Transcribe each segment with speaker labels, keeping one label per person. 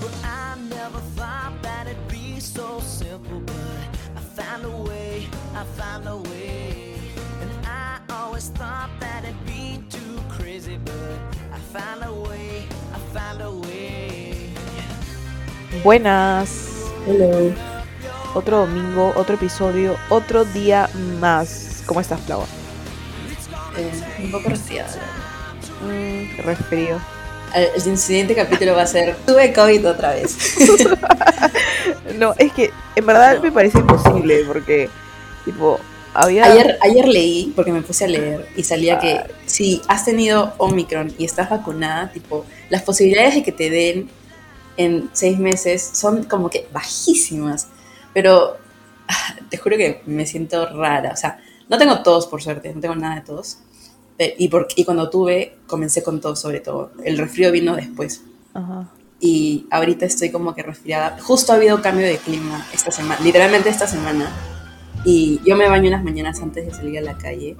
Speaker 1: Well, I never thought that it'd be so simple, but I found a way, I found a way. And I always thought that it'd be too crazy, but I found a way, I found a way.
Speaker 2: Buenas.
Speaker 3: Hello.
Speaker 2: Otro domingo, otro episodio, otro día más. ¿Cómo estás, Flava?
Speaker 3: Eh, un poco resfriada.
Speaker 2: Mm, resfrío.
Speaker 3: El, siguiente capítulo va a ser Tuve COVID otra vez.
Speaker 2: No, es que en verdad me parece imposible porque, tipo, había.
Speaker 3: ayer, ayer leí, porque me puse a leer, y salía que si has tenido Omicron y estás vacunada, tipo, las posibilidades de que te den en seis meses son como que bajísimas. Pero ah, te juro que me siento rara. O sea, no tengo tos, por suerte, no tengo nada de tos. Pe- Y, por- y cuando tuve, comencé con tos sobre todo. El resfrío vino después.
Speaker 2: Ajá.
Speaker 3: y ahorita estoy como que resfriada. Justo ha habido cambio de clima esta semana, literalmente esta semana. Y yo me baño unas mañanas antes de salir a la calle.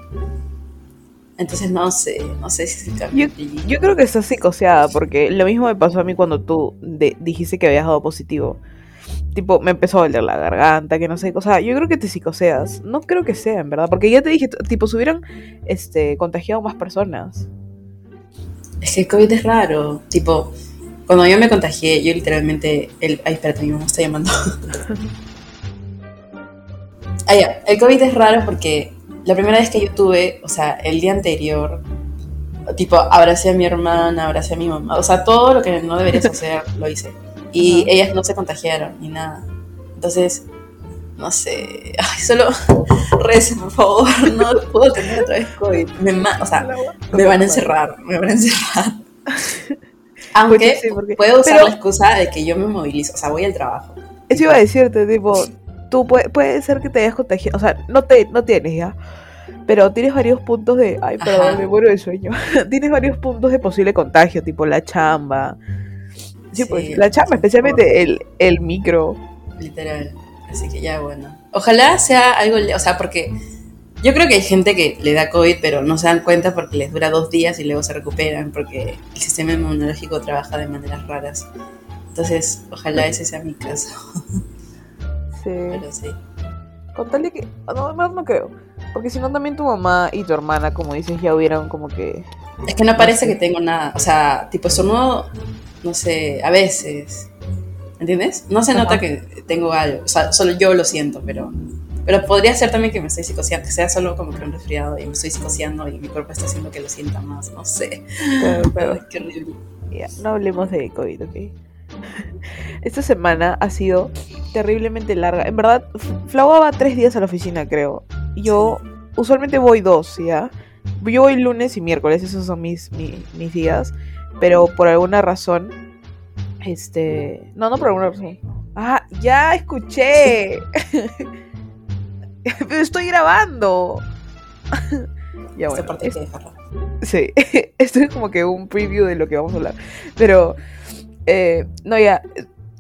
Speaker 3: Entonces no sé, no sé si es el cambio
Speaker 2: Yo, yo creo que estás psicoseada porque lo mismo me pasó a mí cuando tú de- dijiste que habías dado positivo. Tipo, me empezó a doler la garganta, que no sé, o sea, yo creo que te psicoseas. No creo que sea, en verdad, porque ya te dije, tipo, se hubieran este, contagiado más personas.
Speaker 3: Es que el COVID es raro. Tipo, cuando yo me contagié, yo literalmente... El, ay, espérate, mi mamá está llamando. ah, ya. El COVID es raro porque la primera vez que yo tuve, o sea, el día anterior, tipo, abracé a mi hermana, abracé a mi mamá. O sea, todo lo que no deberías hacer, lo hice. Y ellas no se contagiaron ni nada. Entonces, no sé. Ay, solo recen, por favor. No puedo tener otra vez COVID. Me o sea, me van a encerrar, me van a encerrar. Aunque
Speaker 2: Pues sí, porque-
Speaker 3: puedo usar
Speaker 2: pero-
Speaker 3: la excusa de que yo me movilizo, o sea, voy al trabajo.
Speaker 2: Eso iba a decirte, tipo, tú puede, puede ser que te hayas contagiado, o sea, no te no tienes ya, pero tienes varios puntos de, ay, perdón,
Speaker 3: Ajá.
Speaker 2: me muero de sueño. tienes varios puntos de posible contagio, tipo la chamba. Sí,
Speaker 3: Sí,
Speaker 2: pues, la chamba, especialmente el, el micro.
Speaker 3: Literal. Así que ya, bueno. Ojalá sea algo, o sea, porque yo creo que hay gente que le da COVID, pero no se dan cuenta porque les dura dos días y luego se recuperan, porque el sistema inmunológico trabaja de maneras raras. Entonces, ojalá ese sea mi caso.
Speaker 2: Sí.
Speaker 3: Pero sí.
Speaker 2: Con tal de que, no, no creo. Porque si no, también tu mamá y tu hermana, como dices, ya hubieran como que...
Speaker 3: Es que no parece que tengo nada. O sea, tipo estornudo, no sé, a veces. ¿Entiendes? No se
Speaker 2: Ajá.
Speaker 3: nota que tengo algo. O sea, solo yo lo siento, pero. Pero podría ser también que me estoy psicoseando, que sea solo como que un resfriado y me estoy psicoseando y mi cuerpo está haciendo que lo sienta más. No sé. Pero qué horrible.
Speaker 2: Ya, no hablemos de COVID, ¿ok? Esta semana ha sido terriblemente larga. En verdad, Flau va tres días a la oficina, creo. Yo usualmente voy dos, ¿ya? Yo voy lunes y miércoles, esos son mis, mi- mis días. Pero por alguna razón, este... No, no por alguna razón. Ah, ya escuché. Pero estoy grabando. ya bueno.
Speaker 3: parte
Speaker 2: es-
Speaker 3: que.
Speaker 2: Sí, esto es como que un preview de lo que vamos a hablar. Pero, eh, no, ya,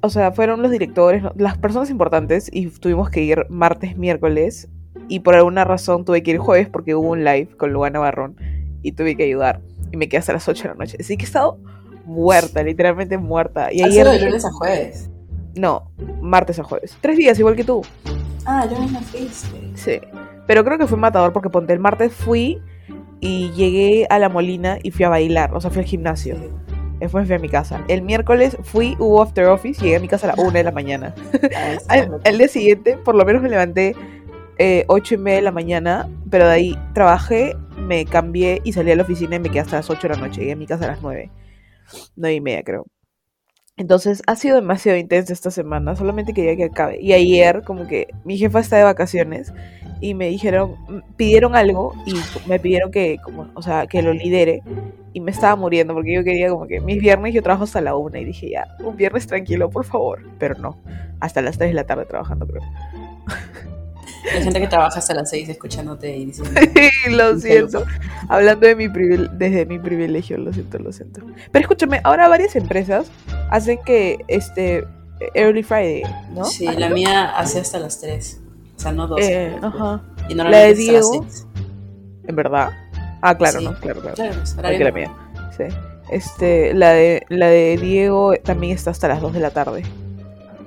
Speaker 2: o sea, fueron los directores, las personas importantes y tuvimos que ir martes, miércoles y por alguna razón tuve que ir jueves porque hubo un live con Luana Barrón y tuve que ayudar y me quedé hasta las 8 de la noche. Así que he estado muerta, literalmente muerta. Y ayer...
Speaker 3: de lunes a jueves.
Speaker 2: No, martes a jueves. Tres días, igual que tú.
Speaker 3: Ah, yo misma fuiste.
Speaker 2: Sí. Pero creo que fue matador porque ponte el martes fui y llegué a la Molina y fui a bailar, o sea, fui al gimnasio. Después fui a mi casa. El miércoles fui, hubo after office, llegué a mi casa a la una de la mañana. Al, al día siguiente, por lo menos me levanté eh, ocho y media de la mañana, pero de ahí trabajé, me cambié y salí a la oficina y me quedé hasta las 8 de la noche. Llegué a mi casa a las nueve, nueve y media creo. Entonces ha sido demasiado intensa esta semana, solamente quería que acabe. Y ayer, como que mi jefa está de vacaciones y me dijeron, mm, pidieron algo y me pidieron que, como, o sea, que lo lidere. Y me estaba muriendo porque yo quería como que mis viernes yo trabajo hasta la una y dije ya, un viernes tranquilo, por favor. Pero no, hasta las 3 de la tarde trabajando creo.
Speaker 3: Hay gente que trabaja hasta las 6 escuchándote y diciendo.
Speaker 2: lo siento. Hablando de mi desde mi privilegio, lo siento, lo siento. Pero escúchame, ahora varias empresas hacen que este Early Friday, ¿no?
Speaker 3: Sí, la mía hace hasta las 3. O sea, no 12.
Speaker 2: Eh, ajá.
Speaker 3: Y
Speaker 2: La de Diego.
Speaker 3: 6.
Speaker 2: En verdad. Ah, claro,
Speaker 3: Sí.
Speaker 2: no, claro, claro.
Speaker 3: Claro, horario
Speaker 2: que la mía. Sí. Este, la de, la de Diego también está hasta las 2 de la tarde.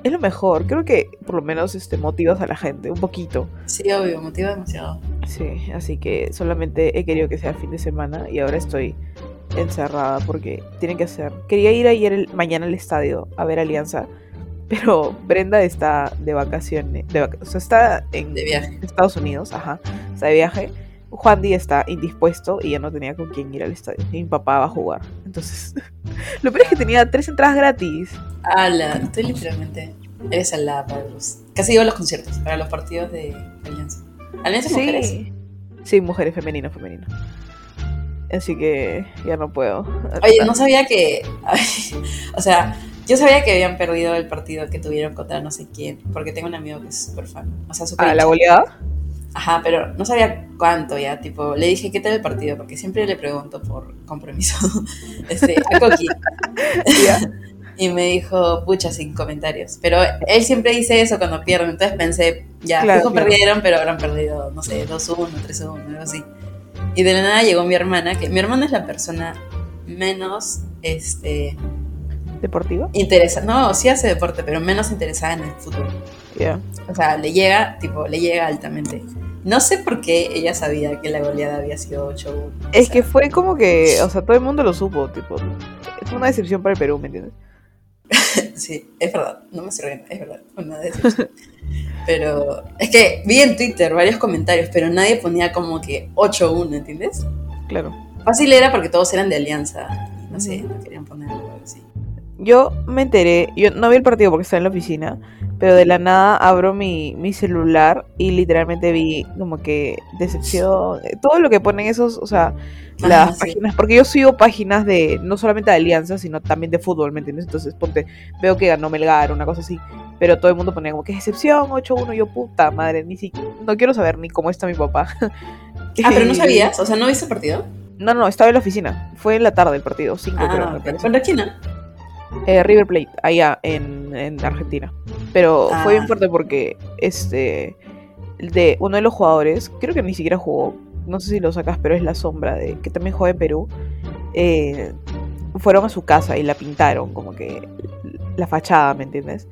Speaker 2: Es lo mejor, creo que por lo menos este, motivas a la gente, un poquito.
Speaker 3: Sí, obvio, motiva demasiado.
Speaker 2: Sí, así que solamente he querido que sea el fin de semana y ahora estoy encerrada porque tienen que hacer. Quería ir ayer el, mañana al estadio a ver Alianza, pero Brenda está de vacaciones, de vac- o sea, está en
Speaker 3: De viaje.
Speaker 2: Estados Unidos, ajá, está de viaje. Juan Di está indispuesto y ya no tenía con quién ir al estadio. Y mi papá va a jugar. Entonces, lo peor es que tenía tres entradas gratis.
Speaker 3: Ala, estoy literalmente. Eres al lado para los. Casi digo los conciertos, para los partidos de Alianza. Alianza Mujeres.
Speaker 2: Sí, sí, mujeres, femenino, femenino. Así que ya no puedo.
Speaker 3: Oye, no sabía que. o sea, yo sabía que habían perdido el partido que tuvieron contra no sé quién, porque tengo un amigo que es súper fan. O sea, súper.
Speaker 2: Ah, la goleada.
Speaker 3: Ajá, pero no sabía cuánto ya, tipo, le dije, ¿qué tal el partido? Porque siempre le pregunto por compromiso este, a Coqui.
Speaker 2: Ya.
Speaker 3: Y me dijo, pucha, sin comentarios. Pero él siempre dice eso cuando pierde, entonces pensé, ya,
Speaker 2: Claro, claro.
Speaker 3: perdieron, pero habrán perdido, no sé, 2-1, 3-1, algo así. Y de la nada llegó mi hermana, que mi hermana es la persona menos, este,
Speaker 2: ¿Deportiva?
Speaker 3: interesada, no, sí hace deporte, pero menos interesada en el fútbol.
Speaker 2: Ya.
Speaker 3: O sea, le llega, tipo, le llega altamente. No sé por qué ella sabía que la goleada había sido 8-1. O
Speaker 2: Es
Speaker 3: sea,
Speaker 2: que fue como que, o sea, todo el mundo lo supo, tipo. Fue una decepción para el Perú, ¿me entiendes?
Speaker 3: Sí, es verdad, no me riendo, es verdad, una decepción. pero es que vi en Twitter varios comentarios, pero nadie ponía como que 8-1, ¿entiendes?
Speaker 2: Claro.
Speaker 3: Fácil era porque todos eran de alianza. No sé, no querían poner algo así.
Speaker 2: Yo me enteré, yo no vi el partido porque estaba en la oficina, pero de la nada abro mi, mi celular y literalmente vi como que decepción, eh, todo lo que ponen esos, o sea, las
Speaker 3: sí.
Speaker 2: páginas, porque yo sigo páginas de, no solamente de alianza, sino también de fútbol, ¿me entiendes? Entonces, ponte, veo que ganó Melgar, una cosa así, pero todo el mundo ponía como que decepción, 8-1, yo puta madre, ni si, no quiero saber ni cómo está mi papá.
Speaker 3: Ah, pero no sabías, o sea, ¿no viste el partido?
Speaker 2: No, no, estaba en la oficina, fue en la tarde el partido, 5 creo,
Speaker 3: Ah,
Speaker 2: me
Speaker 3: ok.
Speaker 2: parece.
Speaker 3: ¿Contra quién?
Speaker 2: Eh, River Plate, allá en, en Argentina. Pero
Speaker 3: Ah.
Speaker 2: fue bien fuerte porque este de uno de los jugadores, creo que ni siquiera jugó, no sé si lo sacas, pero es la sombra de que también juega en Perú. eh, fueron a su casa y la pintaron como que la fachada, ¿me entiendes?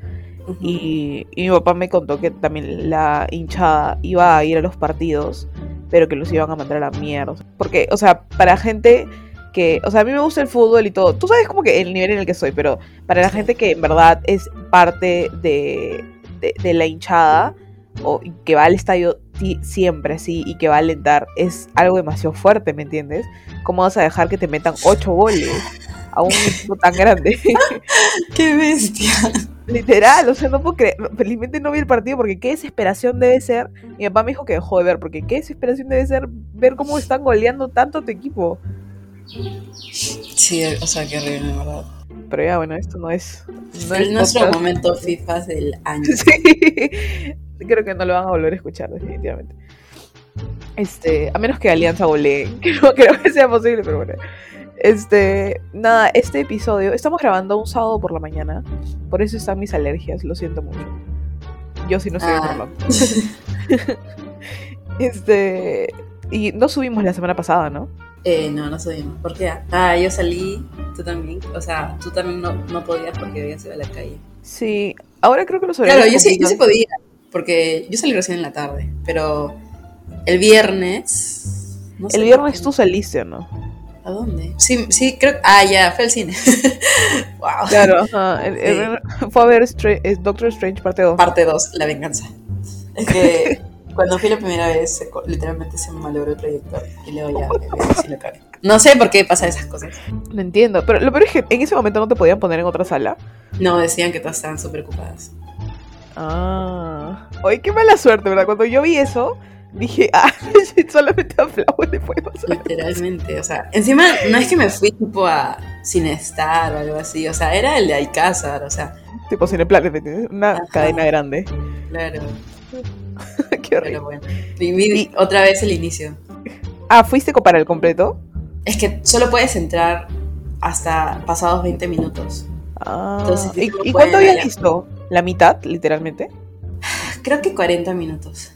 Speaker 2: Y, y mi papá me contó que también la hinchada iba a ir a los partidos, pero que los iban a mandar a la mierda. Porque, o sea, para gente que, o sea, a mí me gusta el fútbol y todo, tú sabes como que el nivel en el que soy, pero para la gente que en verdad es parte de, de, de la hinchada o que va al estadio siempre así y que va a alentar, es algo demasiado fuerte, ¿me entiendes? ¿Cómo vas a dejar que te metan ocho goles a un equipo tan grande?
Speaker 3: ¡Qué bestia!
Speaker 2: Literal, o sea, no puedo creer. Felizmente no vi el partido porque qué desesperación debe ser. Mi papá me dijo que dejó de ver porque qué desesperación debe ser ver cómo están goleando tanto a tu equipo.
Speaker 3: Sí, o sea, qué horrible, de verdad.
Speaker 2: Pero ya, bueno, esto no es. No
Speaker 3: es nuestro momento FIFA del año.
Speaker 2: Sí. Creo que no lo van a volver a escuchar, definitivamente. Este, a menos que Alianza golee, que no creo que sea posible, pero bueno. Este, nada, este episodio, estamos grabando un sábado por la mañana, por eso están mis alergias, lo siento mucho. Yo sí no estoy
Speaker 3: Ah.
Speaker 2: enferma. Este, y no subimos la semana pasada, ¿no?
Speaker 3: Eh, no, no subimos. ¿Por qué? Ah, yo salí, tú también. O sea, tú también no, no podías porque habías ido a la calle.
Speaker 2: Sí, ahora creo que lo
Speaker 3: Claro, yo sí, yo sí podía, porque yo salí recién en la tarde, pero el viernes... no
Speaker 2: El viernes tú saliste, ¿o no?
Speaker 3: ¿A dónde? Sí, sí, creo... Ah, ya, fue al cine. wow.
Speaker 2: Claro, ajá, el- el- fue a ver eh, Doctor Strange parte 2.
Speaker 3: Parte 2, la venganza. Es que cuando fui la primera vez, se literalmente se me malogró el proyector y luego ya, sí lo acabé. No sé por qué pasan esas cosas.
Speaker 2: No entiendo, pero lo peor es que en ese momento no te podían poner en otra sala.
Speaker 3: No, decían que todas estaban súper ocupadas.
Speaker 2: Ah. Oye, qué mala suerte, ¿verdad? Cuando yo vi eso, dije, ah, solamente a Flower le puede pasar.
Speaker 3: Literalmente, o sea, encima no es que me fui tipo a Cinestar o algo así, o sea, era el de Alcázar, o sea,
Speaker 2: Tipo Cineplanet. Una
Speaker 3: Ajá.
Speaker 2: cadena grande.
Speaker 3: claro,
Speaker 2: qué horrible.
Speaker 3: pero bueno. Otra vez el inicio.
Speaker 2: Ah, ¿fuiste para el completo?
Speaker 3: Es que solo puedes entrar hasta pasados 20 minutos.
Speaker 2: Ah.
Speaker 3: Entonces,
Speaker 2: ¿Y,
Speaker 3: no
Speaker 2: cuánto habías
Speaker 3: allá.
Speaker 2: visto? ¿La mitad, literalmente?
Speaker 3: Creo que 40 minutos,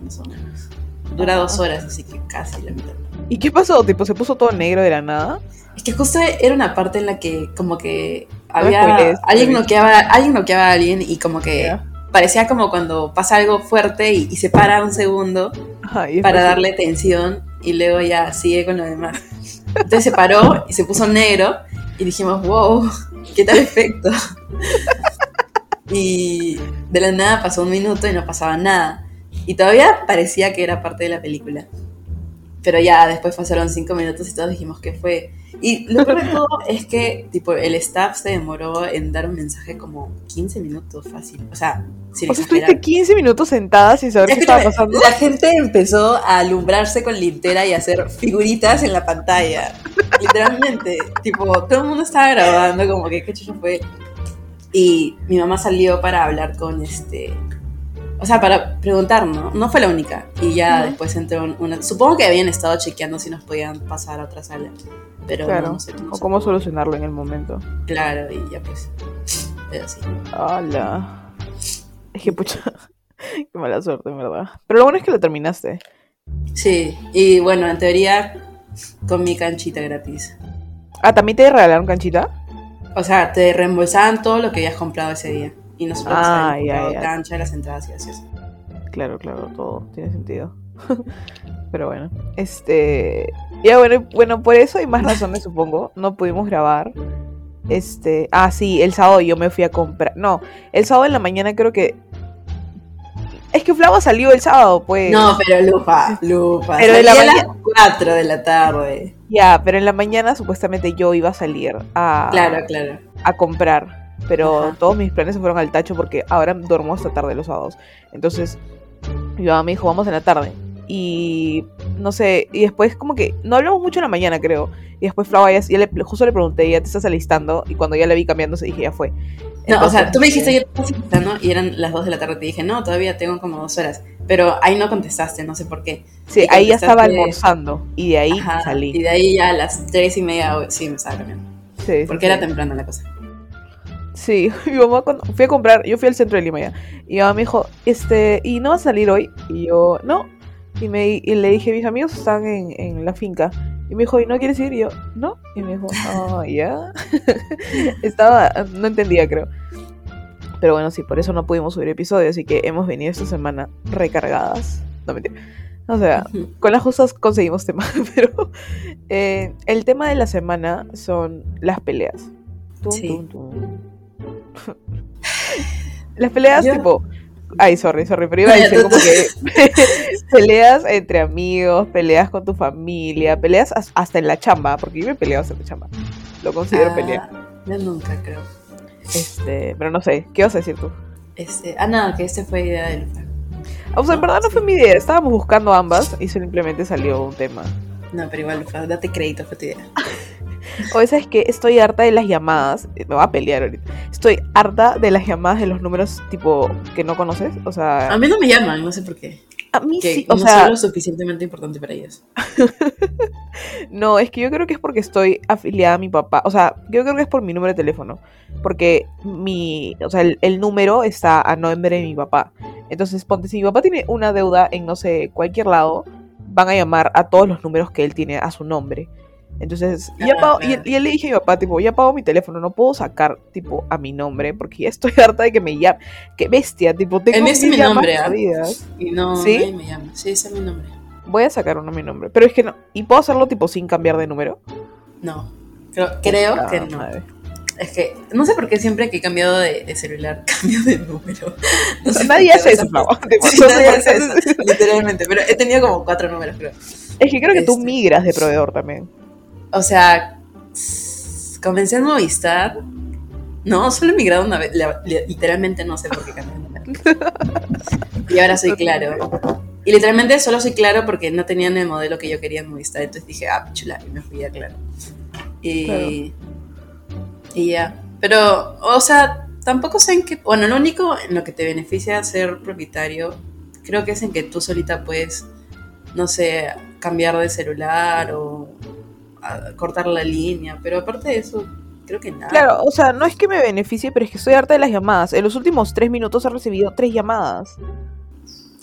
Speaker 3: más o menos. Dura
Speaker 2: Ah.
Speaker 3: dos horas, así que casi la mitad.
Speaker 2: ¿Y qué pasó? Tipo, se puso todo negro de la nada.
Speaker 3: Es que justo era una parte en la que como que
Speaker 2: No
Speaker 3: había
Speaker 2: spoilees,
Speaker 3: alguien noqueaba, alguien noqueaba a alguien y como que. Parecía como cuando pasa algo fuerte y, y se para un segundo para darle tensión y luego ya sigue con lo demás. Entonces se paró y se puso negro y dijimos, wow, qué tal efecto. Y de la nada pasó un minuto y no pasaba nada. Y todavía parecía que era parte de la película. Pero ya después pasaron cinco minutos y todos dijimos que fue. Y lo peor de todo es que tipo, el staff se demoró en dar un mensaje como 15 minutos fácil. O sea, sin
Speaker 2: O sea, estuviste 15 minutos sentada sin saber qué estaba pasando.
Speaker 3: La gente empezó a alumbrarse con lintera y a hacer figuritas en la pantalla. Literalmente. tipo, todo el mundo estaba grabando, como que qué chucho fue. Y mi mamá salió para hablar con este. O sea, para preguntar, ¿no? No fue la única. Y ya después entró un- una. Supongo que habían estado chequeando si nos podían pasar a otra sala. Pero
Speaker 2: Claro.
Speaker 3: no, no sé cómo.
Speaker 2: O cómo solucionarlo en el momento.
Speaker 3: Claro, y ya pues. Pero sí.
Speaker 2: Hola. Es que pucha. Qué mala suerte, en verdad. Pero lo bueno es que lo terminaste.
Speaker 3: Sí, y bueno, en teoría, con mi canchita gratis.
Speaker 2: Ah, ¿también te regalaron canchita?
Speaker 3: O sea, te reembolsaban todo lo que habías comprado ese día. Y nosotros
Speaker 2: Ah, ya,
Speaker 3: comprado
Speaker 2: ya.
Speaker 3: cancha, las entradas y así.
Speaker 2: Claro, claro, todo tiene sentido. Pero bueno, este. Ya bueno, bueno, por eso hay más razones, supongo. No pudimos grabar. Este. Ah, sí, el sábado yo me fui a comprar. No, el sábado en la mañana creo que. Es que Flava salió el sábado, pues.
Speaker 3: No, pero lupa, lupa.
Speaker 2: Pero de la
Speaker 3: Salí a las
Speaker 2: mañana-
Speaker 3: 4 de la tarde.
Speaker 2: Ya, pero en la mañana supuestamente yo iba a salir a,
Speaker 3: Claro, claro.
Speaker 2: a comprar. Pero
Speaker 3: Ajá.
Speaker 2: todos mis planes se fueron al tacho porque ahora duermo hasta tarde los sábados. Entonces, mi mamá me dijo, vamos en la tarde. Y no sé, y después como que no hablamos mucho en la mañana, creo. Y después Flava ya, ya le, justo le pregunté, ya te estás alistando. Y cuando ya la vi cambiándose, dije, ya fue.
Speaker 3: No, o sea,
Speaker 2: Entonces,
Speaker 3: tú me dijiste, yo te estaba citando y eran las 2 de la tarde. Te dije, no, todavía tengo como dos horas. Pero ahí no contestaste, no sé por qué.
Speaker 2: Sí, ahí ya estaba almorzando. Y de ahí
Speaker 3: Ajá,
Speaker 2: salí.
Speaker 3: Y de ahí ya a las 3 y media, sí, me estaba cambiando.
Speaker 2: Sí,
Speaker 3: Porque
Speaker 2: sí.
Speaker 3: era temprano la cosa.
Speaker 2: Sí, mi mamá cuando fui a comprar, yo fui al centro de Lima ya. Y mi mamá me dijo, este, ¿y no vas a salir hoy? Y yo, no. Y, me, y le dije, mis amigos están en, en la finca. Y me dijo, ¿y no quieres ir? Y yo, no. Y me dijo, oh, ya. Estaba, no entendía, creo. Pero bueno, sí, por eso no pudimos subir episodio. Así que hemos venido esta semana recargadas. No mentira. O sea, con las justas conseguimos tema, pero eh, el tema de la semana son las peleas. Tum,
Speaker 3: Sí.
Speaker 2: tum, tum. Las peleas
Speaker 3: Yo-
Speaker 2: tipo... Ay, sorry, sorry, pero iba a decir como que peleas entre amigos, peleas con tu familia, peleas as- hasta en la chamba, porque yo me he peleado hasta en la chamba. Lo considero
Speaker 3: Ah,
Speaker 2: pelea.
Speaker 3: Yo nunca creo.
Speaker 2: Este, pero no sé, ¿qué vas a decir tú?
Speaker 3: Este, ah, no, que este fue idea de Lupa.
Speaker 2: O sea, en verdad no fue mi idea, estábamos buscando ambas y simplemente salió un tema.
Speaker 3: No, pero igual, date crédito, fue tu idea.
Speaker 2: O esa es que estoy harta de las llamadas. Me va a pelear ahorita. Estoy harta de las llamadas de los números tipo que no conoces. O sea,
Speaker 3: A mí no me llaman, no sé por qué.
Speaker 2: a mí
Speaker 3: Que
Speaker 2: sí. O
Speaker 3: no
Speaker 2: sea,
Speaker 3: soy lo suficientemente importante para ellos.
Speaker 2: no, es que yo creo que es porque estoy afiliada a mi papá. O sea, yo creo que es por mi número de teléfono. Porque mi, o sea, el, el número está a nombre de mi papá. Entonces, ponte, si mi papá tiene una deuda en, no sé, cualquier lado, van a llamar a todos los números que él tiene a su nombre. Entonces, ya
Speaker 3: Claro, claro.
Speaker 2: y, y él le dije a mi papá, tipo, ya pago mi teléfono, no puedo sacar, tipo, a mi nombre, porque ya estoy harta de que me llame. Qué bestia, tipo, tengo mil
Speaker 3: mi nombre, ¿ah? Y no,
Speaker 2: ¿Sí?
Speaker 3: nadie me llama. Sí, ese es mi nombre.
Speaker 2: Voy a sacar uno a mi nombre. Pero es que no. ¿Y puedo hacerlo, tipo, sin cambiar de número?
Speaker 3: No. Creo, creo
Speaker 2: Ah,
Speaker 3: que no.
Speaker 2: madre.
Speaker 3: Es que no sé por qué siempre que he cambiado de, de celular cambio de número. No sé
Speaker 2: Nadie hace eso,
Speaker 3: Sí,
Speaker 2: no sé
Speaker 3: nadie hace eso, literalmente. Pero he tenido como cuatro números, creo.
Speaker 2: Es que creo que tú
Speaker 3: Este.
Speaker 2: migras de proveedor también.
Speaker 3: O sea, comencé en Movistar. No, solo he migrado una vez. Literalmente no sé por qué cambié de número. Y ahora soy claro. Y literalmente solo soy claro porque no tenían el modelo que yo quería en Movistar. Entonces dije, ah, chula, y me fui a claro. Y, y Pero, o sea, tampoco sé en qué. Bueno, lo único en lo que te beneficia ser propietario, creo que es en que tú solita puedes, no sé, cambiar de celular o cortar la línea. Pero aparte de eso, creo que nada.
Speaker 2: Claro, o sea, no es que me beneficie, pero es que estoy harta de las llamadas. En los últimos tres minutos he recibido tres llamadas.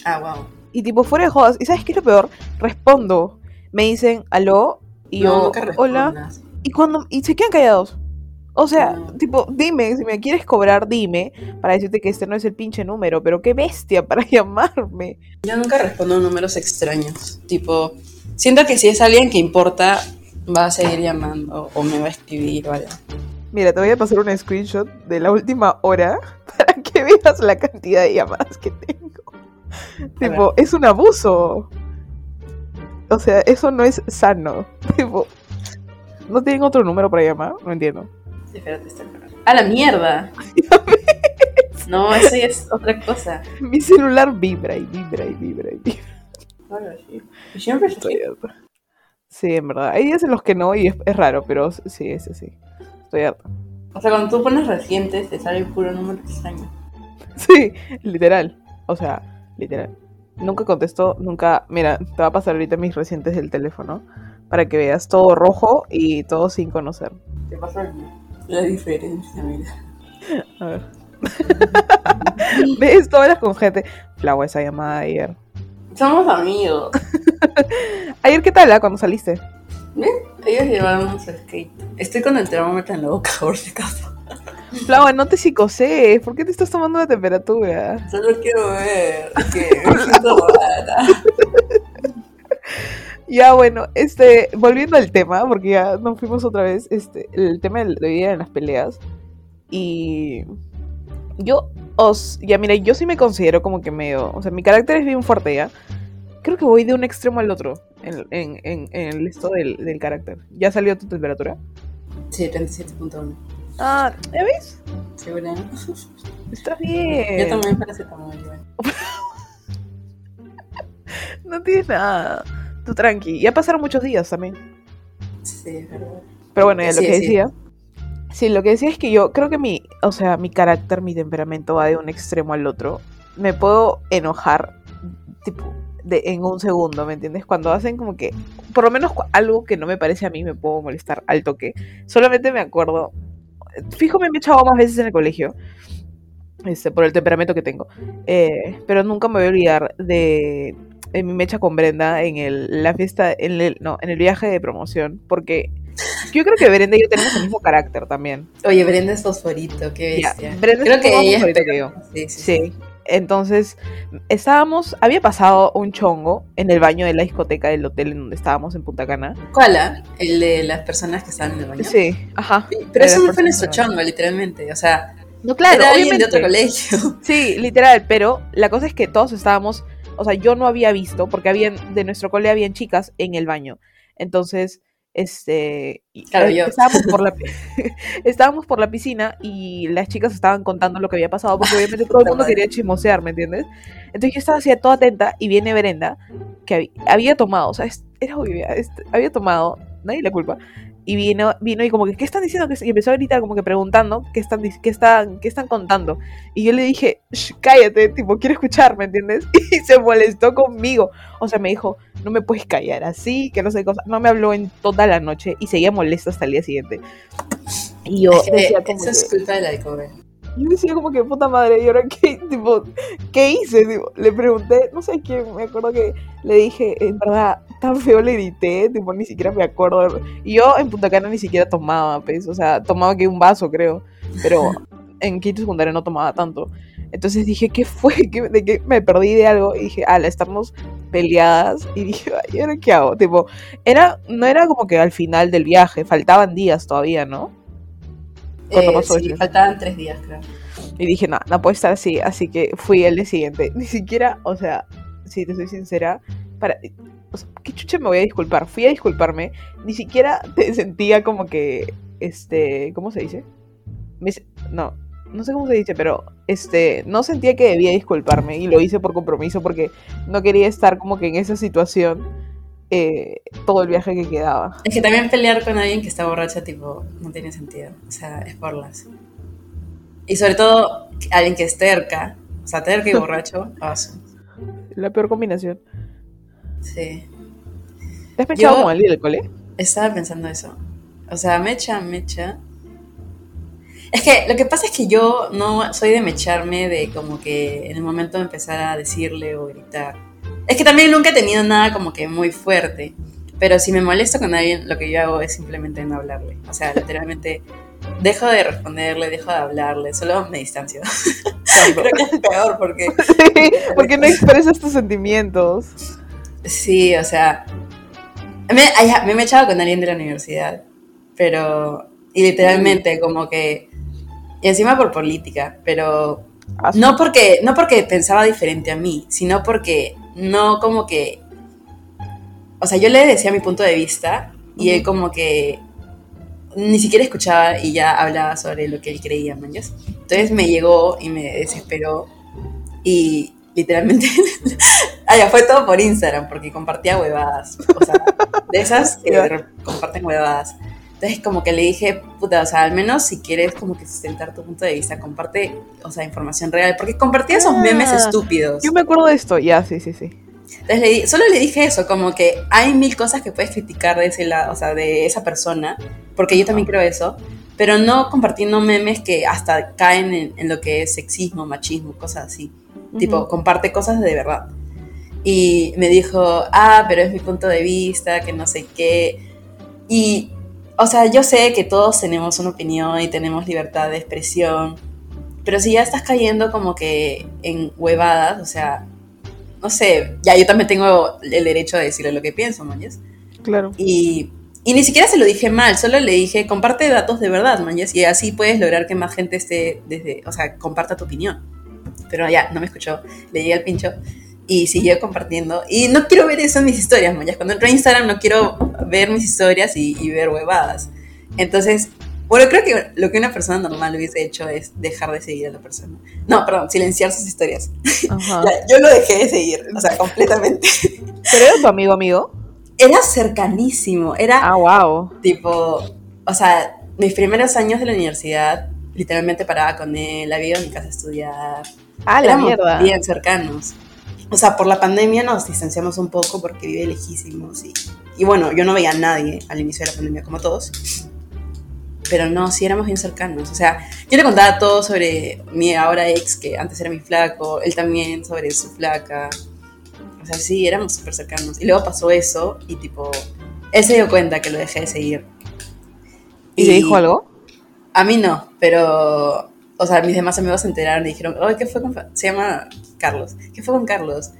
Speaker 3: Ah, wow.
Speaker 2: Y tipo, fuera de jodas. ¿Y sabes qué es lo peor? Respondo. me dicen aló y
Speaker 3: No,
Speaker 2: yo, hola, y cuando y se quedan callados. O sea, tipo, dime, si me quieres cobrar, dime, para decirte que este no es el pinche número, pero qué bestia para llamarme.
Speaker 3: Yo nunca respondo números extraños. Tipo, siento que si es alguien que importa, va a seguir llamando o me va a escribir o algo.
Speaker 2: Mira, te voy a pasar un screenshot de la última hora para que veas la cantidad de llamadas que tengo. Tipo, es un abuso. O sea, eso no es sano. Tipo, ¿no tienen otro número para llamar? No entiendo.
Speaker 3: Espérate, está. ¡A la mierda! No, eso ya es otra cosa.
Speaker 2: Mi celular vibra y vibra y vibra y vibra.
Speaker 3: Ahora sí. Y siempre es
Speaker 2: Estoy harta. Sí, en verdad. Hay días en los que no y es, es raro, pero sí, ese sí. Estoy harta.
Speaker 3: O sea, cuando tú pones recientes, te sale puro número extraño.
Speaker 2: Sí, literal. O sea, literal. Nunca contesto, nunca. Mira, te va a pasar ahorita mis recientes del teléfono para que veas todo rojo y todo sin conocer.
Speaker 3: Te pasa la diferencia, mira.
Speaker 2: A ver. ¿Ves? Todas las con gente. Flau, esa llamada de ayer.
Speaker 3: Somos amigos.
Speaker 2: Ayer, ¿qué tal? ah, Cuando saliste.
Speaker 3: ¿Ven? Ellos llevaron su skate. Estoy con el termómetro en la boca, por si acaso.
Speaker 2: Flau, no te psicosees. ¿Por qué te estás tomando la temperatura?
Speaker 3: Solo quiero ver. Que me siento rara.
Speaker 2: Ya, bueno, este, volviendo al tema, porque ya nos fuimos otra vez, este, el tema de de vida en las peleas. Y yo os, ya mira, yo sí me considero como que medio, o sea, mi carácter es bien fuerte ya. Creo que voy de un extremo al otro en, en, en, en el esto del, del carácter. ¿Ya salió tu temperatura?
Speaker 3: Sí, 37.1.
Speaker 2: Ah, ¿ya ves?
Speaker 3: ¿Segura?
Speaker 2: Estás bien.
Speaker 3: Yo también paracetamol, igual.
Speaker 2: No tienes nada. Tú tranqui. Ya pasaron muchos días también.
Speaker 3: Sí, es verdad.
Speaker 2: Pero bueno, ya lo que decía. Sí, lo que decía es que yo creo que mi, o sea, mi carácter, mi temperamento va de un extremo al otro. Me puedo enojar, tipo, de, en un segundo, ¿me entiendes? Cuando hacen como que, por lo menos algo que no me parece a mí, me puedo molestar al toque. Solamente me acuerdo, fijo me he echado más veces en el colegio, este, por el temperamento que tengo. Eh, pero nunca me voy a olvidar de, de mi mecha con Brenda en el, la fiesta, en el, no, en el viaje de promoción, porque yo creo que Brenda y yo tenemos el mismo carácter también.
Speaker 3: Oye, Brenda es fosforito, qué
Speaker 2: Ya,
Speaker 3: bestia.
Speaker 2: Brenda es
Speaker 3: Creo
Speaker 2: un
Speaker 3: que ella es
Speaker 2: fosforito que yo.
Speaker 3: Sí, sí,
Speaker 2: Sí. Entonces, estábamos, había pasado un chongo en el baño de la discoteca del hotel en donde estábamos en Punta Cana.
Speaker 3: ¿Cuál? ah? El de las personas que estaban en el baño.
Speaker 2: Sí, ajá.
Speaker 3: Pero eso no fue nuestro chongo, literalmente. O sea,
Speaker 2: No, claro,
Speaker 3: era alguien de
Speaker 2: obviamente.
Speaker 3: otro colegio.
Speaker 2: Sí, literal, pero la cosa es que todos estábamos, o sea, yo no había visto, porque habían, de nuestro cole habían chicas en el baño. Entonces, este,
Speaker 3: Claro,
Speaker 2: eh, estábamos por la estábamos por la piscina y las chicas estaban contando lo que había pasado, porque obviamente todo el mundo quería chismosear, ¿me entiendes? Entonces yo estaba así toda atenta y viene Brenda, que había, había tomado, o sea, es- era obvio, es- había tomado, nadie le culpa, y vino, vino y como que, ¿qué están diciendo? Y empezó a gritar como que preguntando qué están, qué están, qué están contando. Y yo le dije, "Shh, cállate, tipo, quiero escuchar, ¿me entiendes? Y se molestó conmigo. O sea, me dijo, no me puedes callar así, que no sé qué cosa. No me habló en toda la noche y seguía molesta hasta el día siguiente. Y yo
Speaker 3: que
Speaker 2: decía como
Speaker 3: eso es culpa del alcohol.
Speaker 2: yo decía como que, puta madre, ¿y ahora qué? Tipo, ¿qué hice? Tipo, le pregunté, no sé quién, me acuerdo que le dije, en verdad, tan feo le grité, tipo, ni siquiera me acuerdo. Y yo en Punta Cana ni siquiera tomaba, pues, o sea, tomaba que un vaso, creo, pero en quinto secundario no tomaba tanto. Entonces dije, ¿qué fue? ¿Qué- ¿De qué me perdí de algo? Y dije, ala, estamos peleadas. Y dije, ¿y ahora qué hago? Tipo, era, no era como que al final del viaje, faltaban días todavía, ¿no? ¿Cuándo
Speaker 3: Eh,
Speaker 2: pasó
Speaker 3: sí, faltaban tres días, creo.
Speaker 2: Y dije, no, no puede estar así. Así que fui el día siguiente. Ni siquiera, o sea, si te soy sincera, para. O sea, ¿qué chucha me voy a disculpar? Fui a disculparme. Ni siquiera te sentía como que. Este. ¿Cómo se dice? Me no, no sé cómo se dice, pero. Este. No sentía que debía disculparme. Y lo hice por compromiso porque no quería estar como que en esa situación. eh, todo el viaje que quedaba.
Speaker 3: Es que también pelear con alguien que está borracha, tipo, no tiene sentido. O sea, es por las. Y sobre todo, alguien que es terca. O sea, terca y borracho. paso.
Speaker 2: La peor combinación.
Speaker 3: Sí.
Speaker 2: ¿Te has pensado
Speaker 3: Yo-
Speaker 2: con alguien del cole?
Speaker 3: Estaba pensando eso. O sea, mecha, mecha. Es que lo que pasa es que yo no soy de mecharme de como que en el momento de empezar a decirle o gritar. Es que también nunca he tenido nada como que muy fuerte. Pero si me molesto con alguien, lo que yo hago es simplemente no hablarle. O sea, literalmente dejo de responderle, dejo de hablarle, solo me distancio. Creo que es peor porque...
Speaker 2: Sí, porque no expresas tus sentimientos.
Speaker 3: Sí, o sea, me, me he echado con alguien de la universidad, pero, y literalmente como que, y encima por política, pero
Speaker 2: Ah,
Speaker 3: no porque, no porque pensaba diferente a mí, sino porque no como que, o sea, yo le decía mi punto de vista y él como que ni siquiera escuchaba y ya hablaba sobre lo que él creía. Entonces me llegó y me desesperó y literalmente, ya fue todo por Instagram porque compartía huevadas, o sea, de esas que comparten huevadas. Entonces como que le dije, puta, o sea, al menos si quieres como que sustentar tu punto de vista, comparte, o sea, información real, porque compartía esos
Speaker 2: Ah,
Speaker 3: memes estúpidos.
Speaker 2: Yo me acuerdo de esto, ya, sí, sí, sí.
Speaker 3: Entonces le di- solo le dije eso, como que hay mil cosas que puedes criticar de ese lado, o sea, de esa persona, porque yo también creo eso, pero no compartiendo memes que hasta caen en, en lo que es sexismo, machismo, cosas así. Tipo, comparte cosas de verdad. Y me dijo, ah, pero es mi punto de vista, que no sé qué. Y, o sea, yo sé que todos tenemos una opinión y tenemos libertad de expresión, pero si ya estás cayendo como que en huevadas, o sea, no sé, ya yo también tengo el derecho de decirle lo que pienso, mañas.
Speaker 2: Claro.
Speaker 3: Y, y ni siquiera se lo dije mal, solo le dije, comparte datos de verdad, mañas, y así puedes lograr que más gente esté desde, o sea, comparta tu opinión. Pero ya, no me escuchó, le llegué al pincho y siguió compartiendo. Y no quiero ver eso en mis historias, mañas. Cuando entro a Instagram no quiero ver mis historias y, y ver huevadas. Entonces, bueno, creo que lo que una persona normal hubiese hecho es dejar de seguir a la persona. No, perdón, silenciar sus historias.
Speaker 2: Ajá.
Speaker 3: Yo lo dejé de seguir, o sea, completamente.
Speaker 2: ¿Pero era tu amigo, amigo?
Speaker 3: Era cercanísimo, era
Speaker 2: Ah, wow.
Speaker 3: tipo, o sea, mis primeros años de la universidad, literalmente paraba con él, había ido a mi casa a estudiar.
Speaker 2: Ah, la
Speaker 3: Éramos
Speaker 2: mierda.
Speaker 3: bien cercanos. O sea, por la pandemia nos distanciamos un poco porque vive lejísimos y, y bueno, yo no veía a nadie al inicio de la pandemia como todos. Pero no, sí éramos bien cercanos. O sea, yo le contaba todo sobre mi ahora ex, que antes era mi flaco, él también sobre su flaca. O sea, sí, éramos súper cercanos. Y luego pasó eso y tipo, él se dio cuenta que lo dejé de seguir.
Speaker 2: ¿Y te dijo algo?
Speaker 3: A mí no, pero, o sea, mis demás amigos se enteraron y dijeron, ¿qué fue con... Fa-?" Se llama Carlos. ¿Qué fue con Carlos?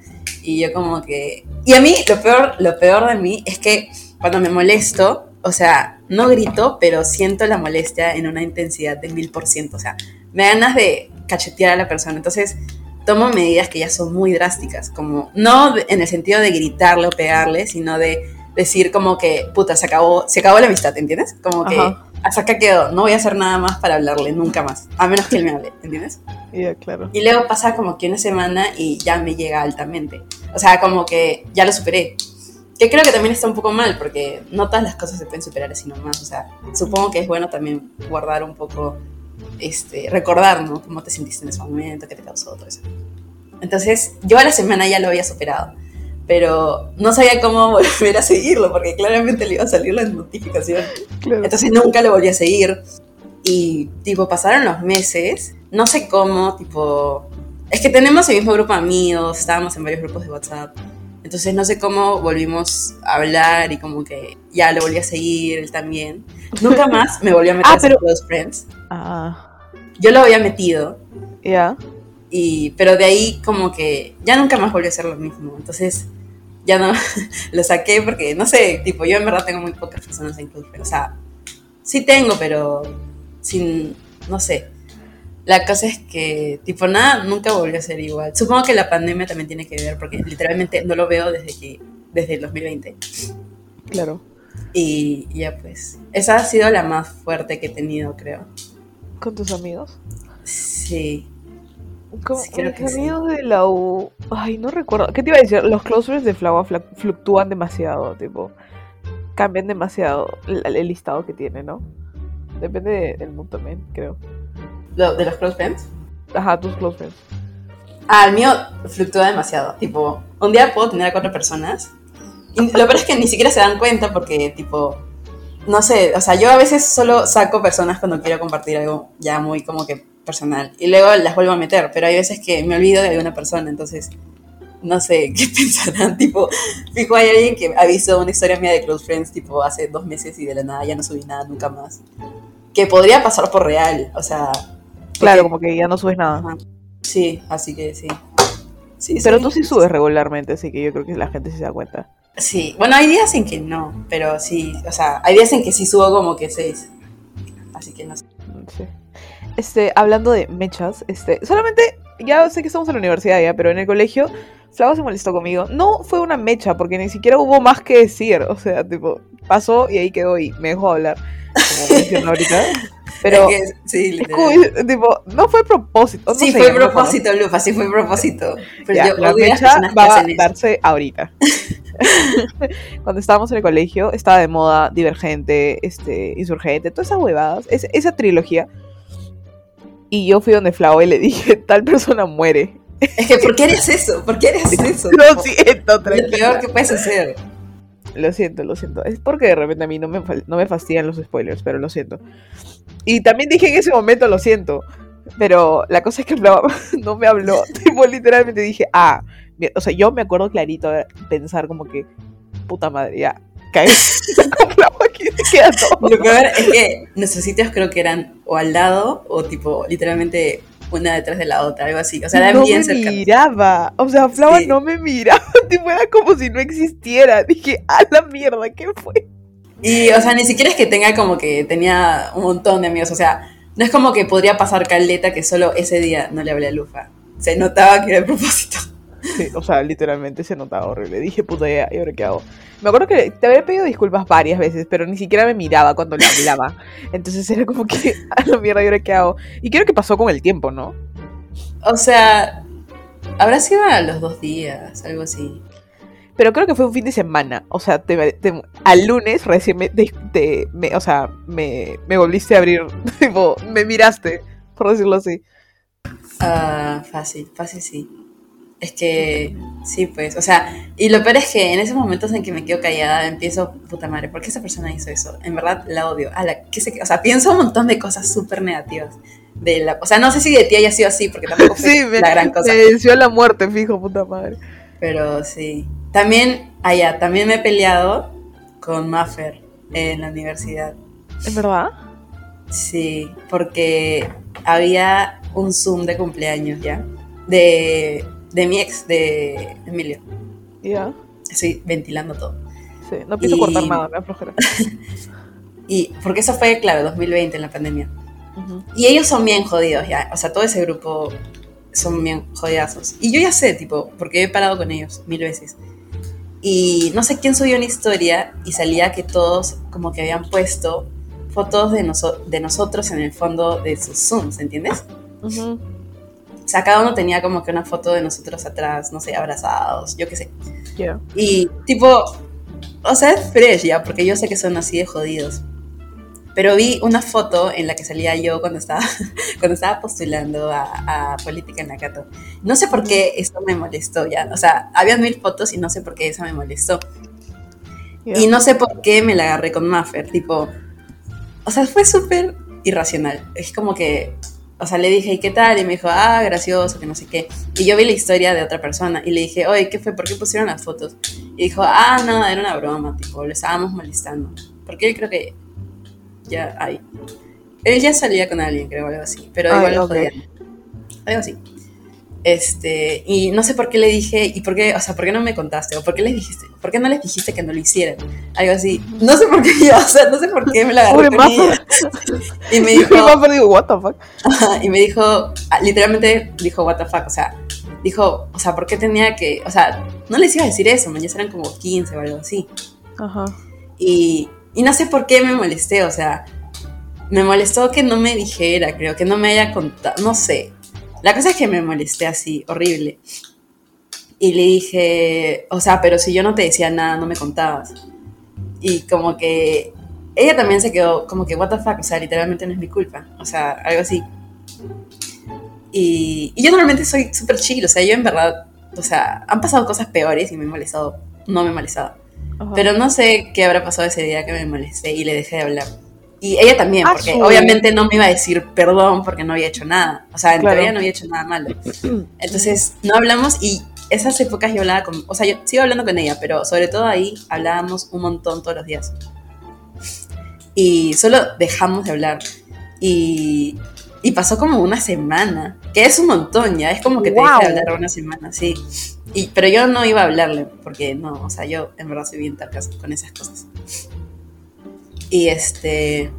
Speaker 3: Y yo como que... Y a mí, lo peor, lo peor de mí es que cuando me molesto, o sea, no grito, pero siento la molestia en una intensidad del mil por ciento. O sea, me da ganas de cachetear a la persona. Entonces, tomo medidas que ya son muy drásticas, como no de- en el sentido de gritarle o pegarle, sino de decir como que, puta, se acabó, se acabó la amistad, ¿entiendes? Como que. Hasta acá quedó, no voy a hacer nada más para hablarle, nunca más, a menos que él me hable, ¿entiendes?
Speaker 2: Ya, claro.
Speaker 3: Y luego pasa como que una semana y ya me llega altamente. O sea, como que ya lo superé. Que creo que también está un poco mal, porque no todas las cosas se pueden superar así nomás. O sea, supongo que es bueno también guardar un poco, este, recordar, ¿no? Cómo te sentiste en ese momento, qué te causó, todo eso. Entonces, yo a la semana ya lo había superado. Pero no sabía cómo volver a seguirlo, porque claramente le iba a salir la notificación.
Speaker 2: claro.
Speaker 3: Entonces nunca lo volví a seguir. Y, tipo, pasaron los meses, no sé cómo, tipo... Es que tenemos el mismo grupo de amigos, estábamos en varios grupos de WhatsApp. Entonces no sé cómo volvimos a hablar y como que ya lo volví a seguir, él también. Nunca más me volvió a meter
Speaker 2: Ah,
Speaker 3: a
Speaker 2: pero-
Speaker 3: close friends.
Speaker 2: Ah,
Speaker 3: Yo lo había metido,
Speaker 2: ya.
Speaker 3: y, pero de ahí como que ya nunca más volvió a ser lo mismo. Entonces ya no lo saqué porque, no sé, tipo, yo en verdad tengo muy pocas personas en Close Friends. O sea, sí tengo, pero sin, no sé. La cosa es que, tipo, nada, nunca volvió a ser igual. Supongo que la pandemia también tiene que ver porque literalmente no lo veo desde que, desde el 2020.
Speaker 2: Claro.
Speaker 3: Y ya pues, esa ha sido la más fuerte que he tenido, creo.
Speaker 2: ¿Con tus amigos?
Speaker 3: Sí.
Speaker 2: Como
Speaker 3: Sí,
Speaker 2: mis
Speaker 3: que sí.
Speaker 2: amigos de la U. Ay, no recuerdo. ¿Qué te iba a decir? Los close friends de Flava fla- fluctúan demasiado, tipo. Cambian demasiado el, el listado que tiene, ¿no? Depende de- del mood también, creo.
Speaker 3: De los close friends.
Speaker 2: Ajá, tus close friends.
Speaker 3: Ah, el mío fluctúa demasiado. Tipo, un día puedo tener a cuatro personas. Y lo peor es que ni siquiera se dan cuenta porque, tipo, no sé, o sea, yo a veces solo saco personas cuando quiero compartir algo ya muy como que personal. Y luego las vuelvo a meter, pero hay veces que me olvido de alguna persona, entonces no sé, ¿qué pensarán? Tipo, fijo, hay alguien que ha visto una historia mía de Close Friends, tipo, hace dos meses y de la nada ya no subí nada nunca más. Que podría pasar por real, o sea...
Speaker 2: Claro,
Speaker 3: porque-
Speaker 2: como que ya no subes nada.
Speaker 3: Ajá. Sí, así que sí. Sí,
Speaker 2: Pero
Speaker 3: sí.
Speaker 2: tú sí subes regularmente, así que yo creo que la gente sí se da cuenta.
Speaker 3: Sí, bueno, hay días en que no, pero sí, o sea, hay días en que sí subo como que seis. Así que no sé.
Speaker 2: Sí. Este, hablando de mechas, este, solamente, ya sé que estamos en la universidad ya, pero en el colegio, Flava se molestó conmigo. No fue una mecha, porque ni siquiera hubo más que decir. O sea, tipo, pasó y ahí quedó y me dejó hablar, como ahorita. Pero,
Speaker 3: Es que- sí,
Speaker 2: es
Speaker 3: literal.
Speaker 2: como, tipo, no fue propósito. no
Speaker 3: sí,
Speaker 2: sé,
Speaker 3: fue
Speaker 2: no
Speaker 3: propósito, Lufa, sí fue propósito. Pero
Speaker 2: Ya,
Speaker 3: yo
Speaker 2: la
Speaker 3: a
Speaker 2: mecha va a
Speaker 3: eso.
Speaker 2: darse ahorita. Cuando estábamos en el colegio, estaba de moda Divergente, este, Insurgente, todas esas huevadas, es- esa trilogía. Y yo fui donde Flau y le dije, tal persona muere.
Speaker 3: Es que, ¿por qué harías eso? ¿por qué harías eso?
Speaker 2: Lo siento,
Speaker 3: Lo peor que puedes hacer.
Speaker 2: Lo siento, lo siento. Es porque de repente a mí no me, no me fastidian los spoilers, pero lo siento. Y también dije en ese momento, lo siento. Pero la cosa es que Flau no me habló. Tipo, literalmente dije, ah, o sea, yo me acuerdo clarito pensar como que, puta madre, ya, cae. Con Flau aquí se queda todo.
Speaker 3: Lo peor es que nuestros sitios creo que eran o al lado o tipo literalmente una detrás de la otra, algo así. O sea, eran
Speaker 2: no
Speaker 3: bien
Speaker 2: me miraba. O sea, Flava
Speaker 3: Sí.
Speaker 2: no me miraba. Tipo, era como si no existiera. Dije, a la mierda, ¿qué fue?
Speaker 3: Y, o sea, ni siquiera es que tenga como que tenía un montón de amigos. O sea, no es como que podría pasar caleta que solo ese día no le hablé a Lufa. Se notaba que era el propósito.
Speaker 2: Sí, o sea, literalmente se notaba horrible. Dije, puta, ya, ¿y ahora qué hago? Me acuerdo que te había pedido disculpas varias veces, pero ni siquiera me miraba cuando le hablaba. Entonces era como que, a la mierda, ¿y ahora qué hago? Y creo que pasó con el tiempo, ¿no?
Speaker 3: O sea, habrá sido a los dos días, algo así.
Speaker 2: Pero creo que fue un fin de semana. O sea, te- te- al lunes recién me, te- me- o sea, me, me volviste a abrir, tipo, me miraste, por decirlo así.
Speaker 3: Ah, fácil, fácil sí. Es que, sí, pues, o sea, y lo peor es que en esos momentos en que me quedo callada, empiezo, puta madre, ¿por qué esa persona hizo eso? En verdad la odio. A la, ¿qué se- o sea, pienso un montón de cosas súper negativas. De la, o sea, no sé si de ti haya sido así, porque tampoco fue
Speaker 2: Sí, me,
Speaker 3: la gran cosa.
Speaker 2: me deseó la muerte, fijo, puta madre.
Speaker 3: Pero sí. También, allá, también me he peleado con Maffer en la universidad.
Speaker 2: ¿Es verdad?
Speaker 3: Sí, porque había un Zoom de cumpleaños ya. De, de mi ex, de Emilio.
Speaker 2: Ya.
Speaker 3: Estoy ventilando todo.
Speaker 2: Sí, no pienso
Speaker 3: Y-
Speaker 2: cortar nada, me da flojera.
Speaker 3: Y porque eso fue, claro, 2020 en la pandemia.
Speaker 2: Ujú.
Speaker 3: Y ellos son bien jodidos ya. O sea, todo ese grupo son bien jodidazos. Y yo ya sé, tipo, porque he parado con ellos mil veces. Y no sé quién subió una historia y salía que todos como que habían puesto fotos de, noso- de nosotros en el fondo de sus Zooms, ¿entiendes?
Speaker 2: Ujú.
Speaker 3: O sea, cada uno tenía como que una foto de nosotros atrás, no sé, abrazados, yo qué sé.
Speaker 2: Ya.
Speaker 3: Y tipo, o sea, es fresh ya, porque yo sé que son así de jodidos. Pero vi una foto en la que salía yo cuando estaba, cuando estaba postulando a, a política en la Cato. No sé por qué eso me molestó ya. O sea, habían mil fotos y no sé por qué esa me molestó.
Speaker 2: ya.
Speaker 3: Y no sé por qué me la agarré con Maffer, tipo, o sea, fue súper irracional. Es como que, o sea, le dije, ¿y qué tal? Y me dijo, ah, gracioso, que no sé qué. Y yo vi la historia de otra persona y le dije, oye, ¿qué fue? ¿Por qué pusieron las fotos? Y dijo, ah, no, era una broma, tipo, lo estábamos molestando. Porque él creo que ya hay. Él ya salía con alguien, creo, algo así, pero
Speaker 2: Ay,
Speaker 3: igual lo
Speaker 2: ok.
Speaker 3: jodían. Algo así. Este, y no sé por qué le dije, y por qué, o sea, ¿por qué no me contaste? ¿O por qué les dijiste? ¿Por qué no les dijiste que no lo hicieran? Algo así. No sé por qué yo, o sea, no sé por qué me la agarré con ella. Y me dijo,
Speaker 2: what the fuck?
Speaker 3: Ajá, y me dijo, ah, literalmente dijo, what the fuck, o sea, dijo, o sea, ¿por qué tenía que, o sea, no les iba a decir eso, man, ya eran como 15 o algo así.
Speaker 2: Ajá.
Speaker 3: Y, y no sé por qué me molesté, o sea, me molestó que no me dijera, creo, que no me haya contado, no sé. La cosa es que me molesté así, horrible. Y le dije, o sea, pero si yo no te decía nada, no me contabas. Y como que ella también se quedó como que, what the fuck, o sea, literalmente no es mi culpa, o sea, algo así. Y, y yo normalmente soy súper chill, o sea, yo en verdad, o sea, han pasado cosas peores y me he molestado, no me he molestado. Pero no sé qué habrá pasado ese día que me molesté y le dejé de hablar. Y ella también,
Speaker 2: Ah,
Speaker 3: porque
Speaker 2: sí.
Speaker 3: obviamente no me iba a decir perdón porque no había hecho nada. O sea, en
Speaker 2: Claro.
Speaker 3: teoría no había hecho nada malo. Entonces no hablamos y esas épocas yo hablaba con, o sea, yo sigo hablando con ella, pero sobre todo ahí hablábamos un montón todos los días. Y solo dejamos de hablar. Y, y pasó como una semana, que es un montón ya, es como que te
Speaker 2: Wow.
Speaker 3: deja de hablar una semana, sí. Y, pero yo no iba a hablarle, porque no, o sea, yo en verdad soy bien terca con esas cosas. Y este,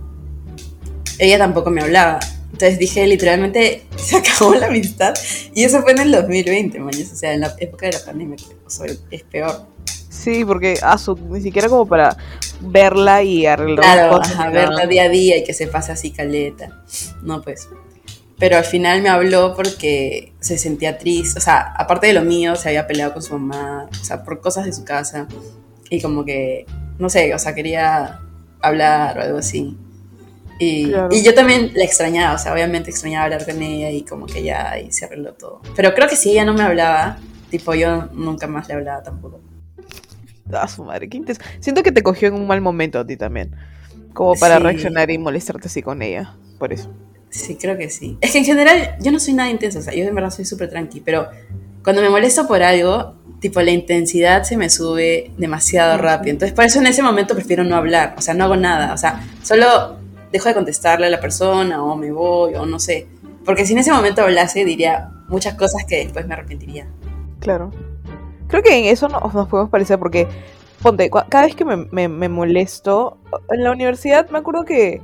Speaker 3: ella tampoco me hablaba. Entonces dije, literalmente, se acabó la amistad. Y eso fue en el 2020, maños, o sea, en la época de la pandemia, o sea, es peor.
Speaker 2: Sí, porque ah, su- ni siquiera como para verla y arreglar
Speaker 3: Claro,
Speaker 2: cosas,
Speaker 3: ajá, verla día a día y que se pase así caleta. No, pues. Pero al final me habló porque se sentía triste. O sea, aparte de lo mío, se había peleado con su mamá. O sea, por cosas de su casa. Y como que, no sé, o sea, quería hablar o algo así. Y,
Speaker 2: Claro.
Speaker 3: y yo también la extrañaba. O sea, obviamente extrañaba hablar con ella y como que ya ahí se arregló todo. Pero creo que si ella no me hablaba, tipo, yo nunca más le hablaba tampoco.
Speaker 2: Ah, su madre, qué intenso. Siento que te cogió en un mal momento a ti también. Como para
Speaker 3: Sí.
Speaker 2: reaccionar y molestarte así con ella. Por eso.
Speaker 3: Sí, creo que sí. Es que en general yo no soy nada intensa, o sea, yo en verdad soy súper tranqui, pero cuando me molesto por algo, tipo la intensidad se me sube demasiado rápido. Entonces, por eso en ese momento prefiero no hablar, o sea, no hago nada, o sea, solo dejo de contestarle a la persona o me voy o no sé. Porque si en ese momento hablase, diría muchas cosas que después me arrepentiría.
Speaker 2: Claro. Creo que en eso no- nos podemos parecer porque, ponte, cada vez que me, me- me molesto, en la universidad me acuerdo que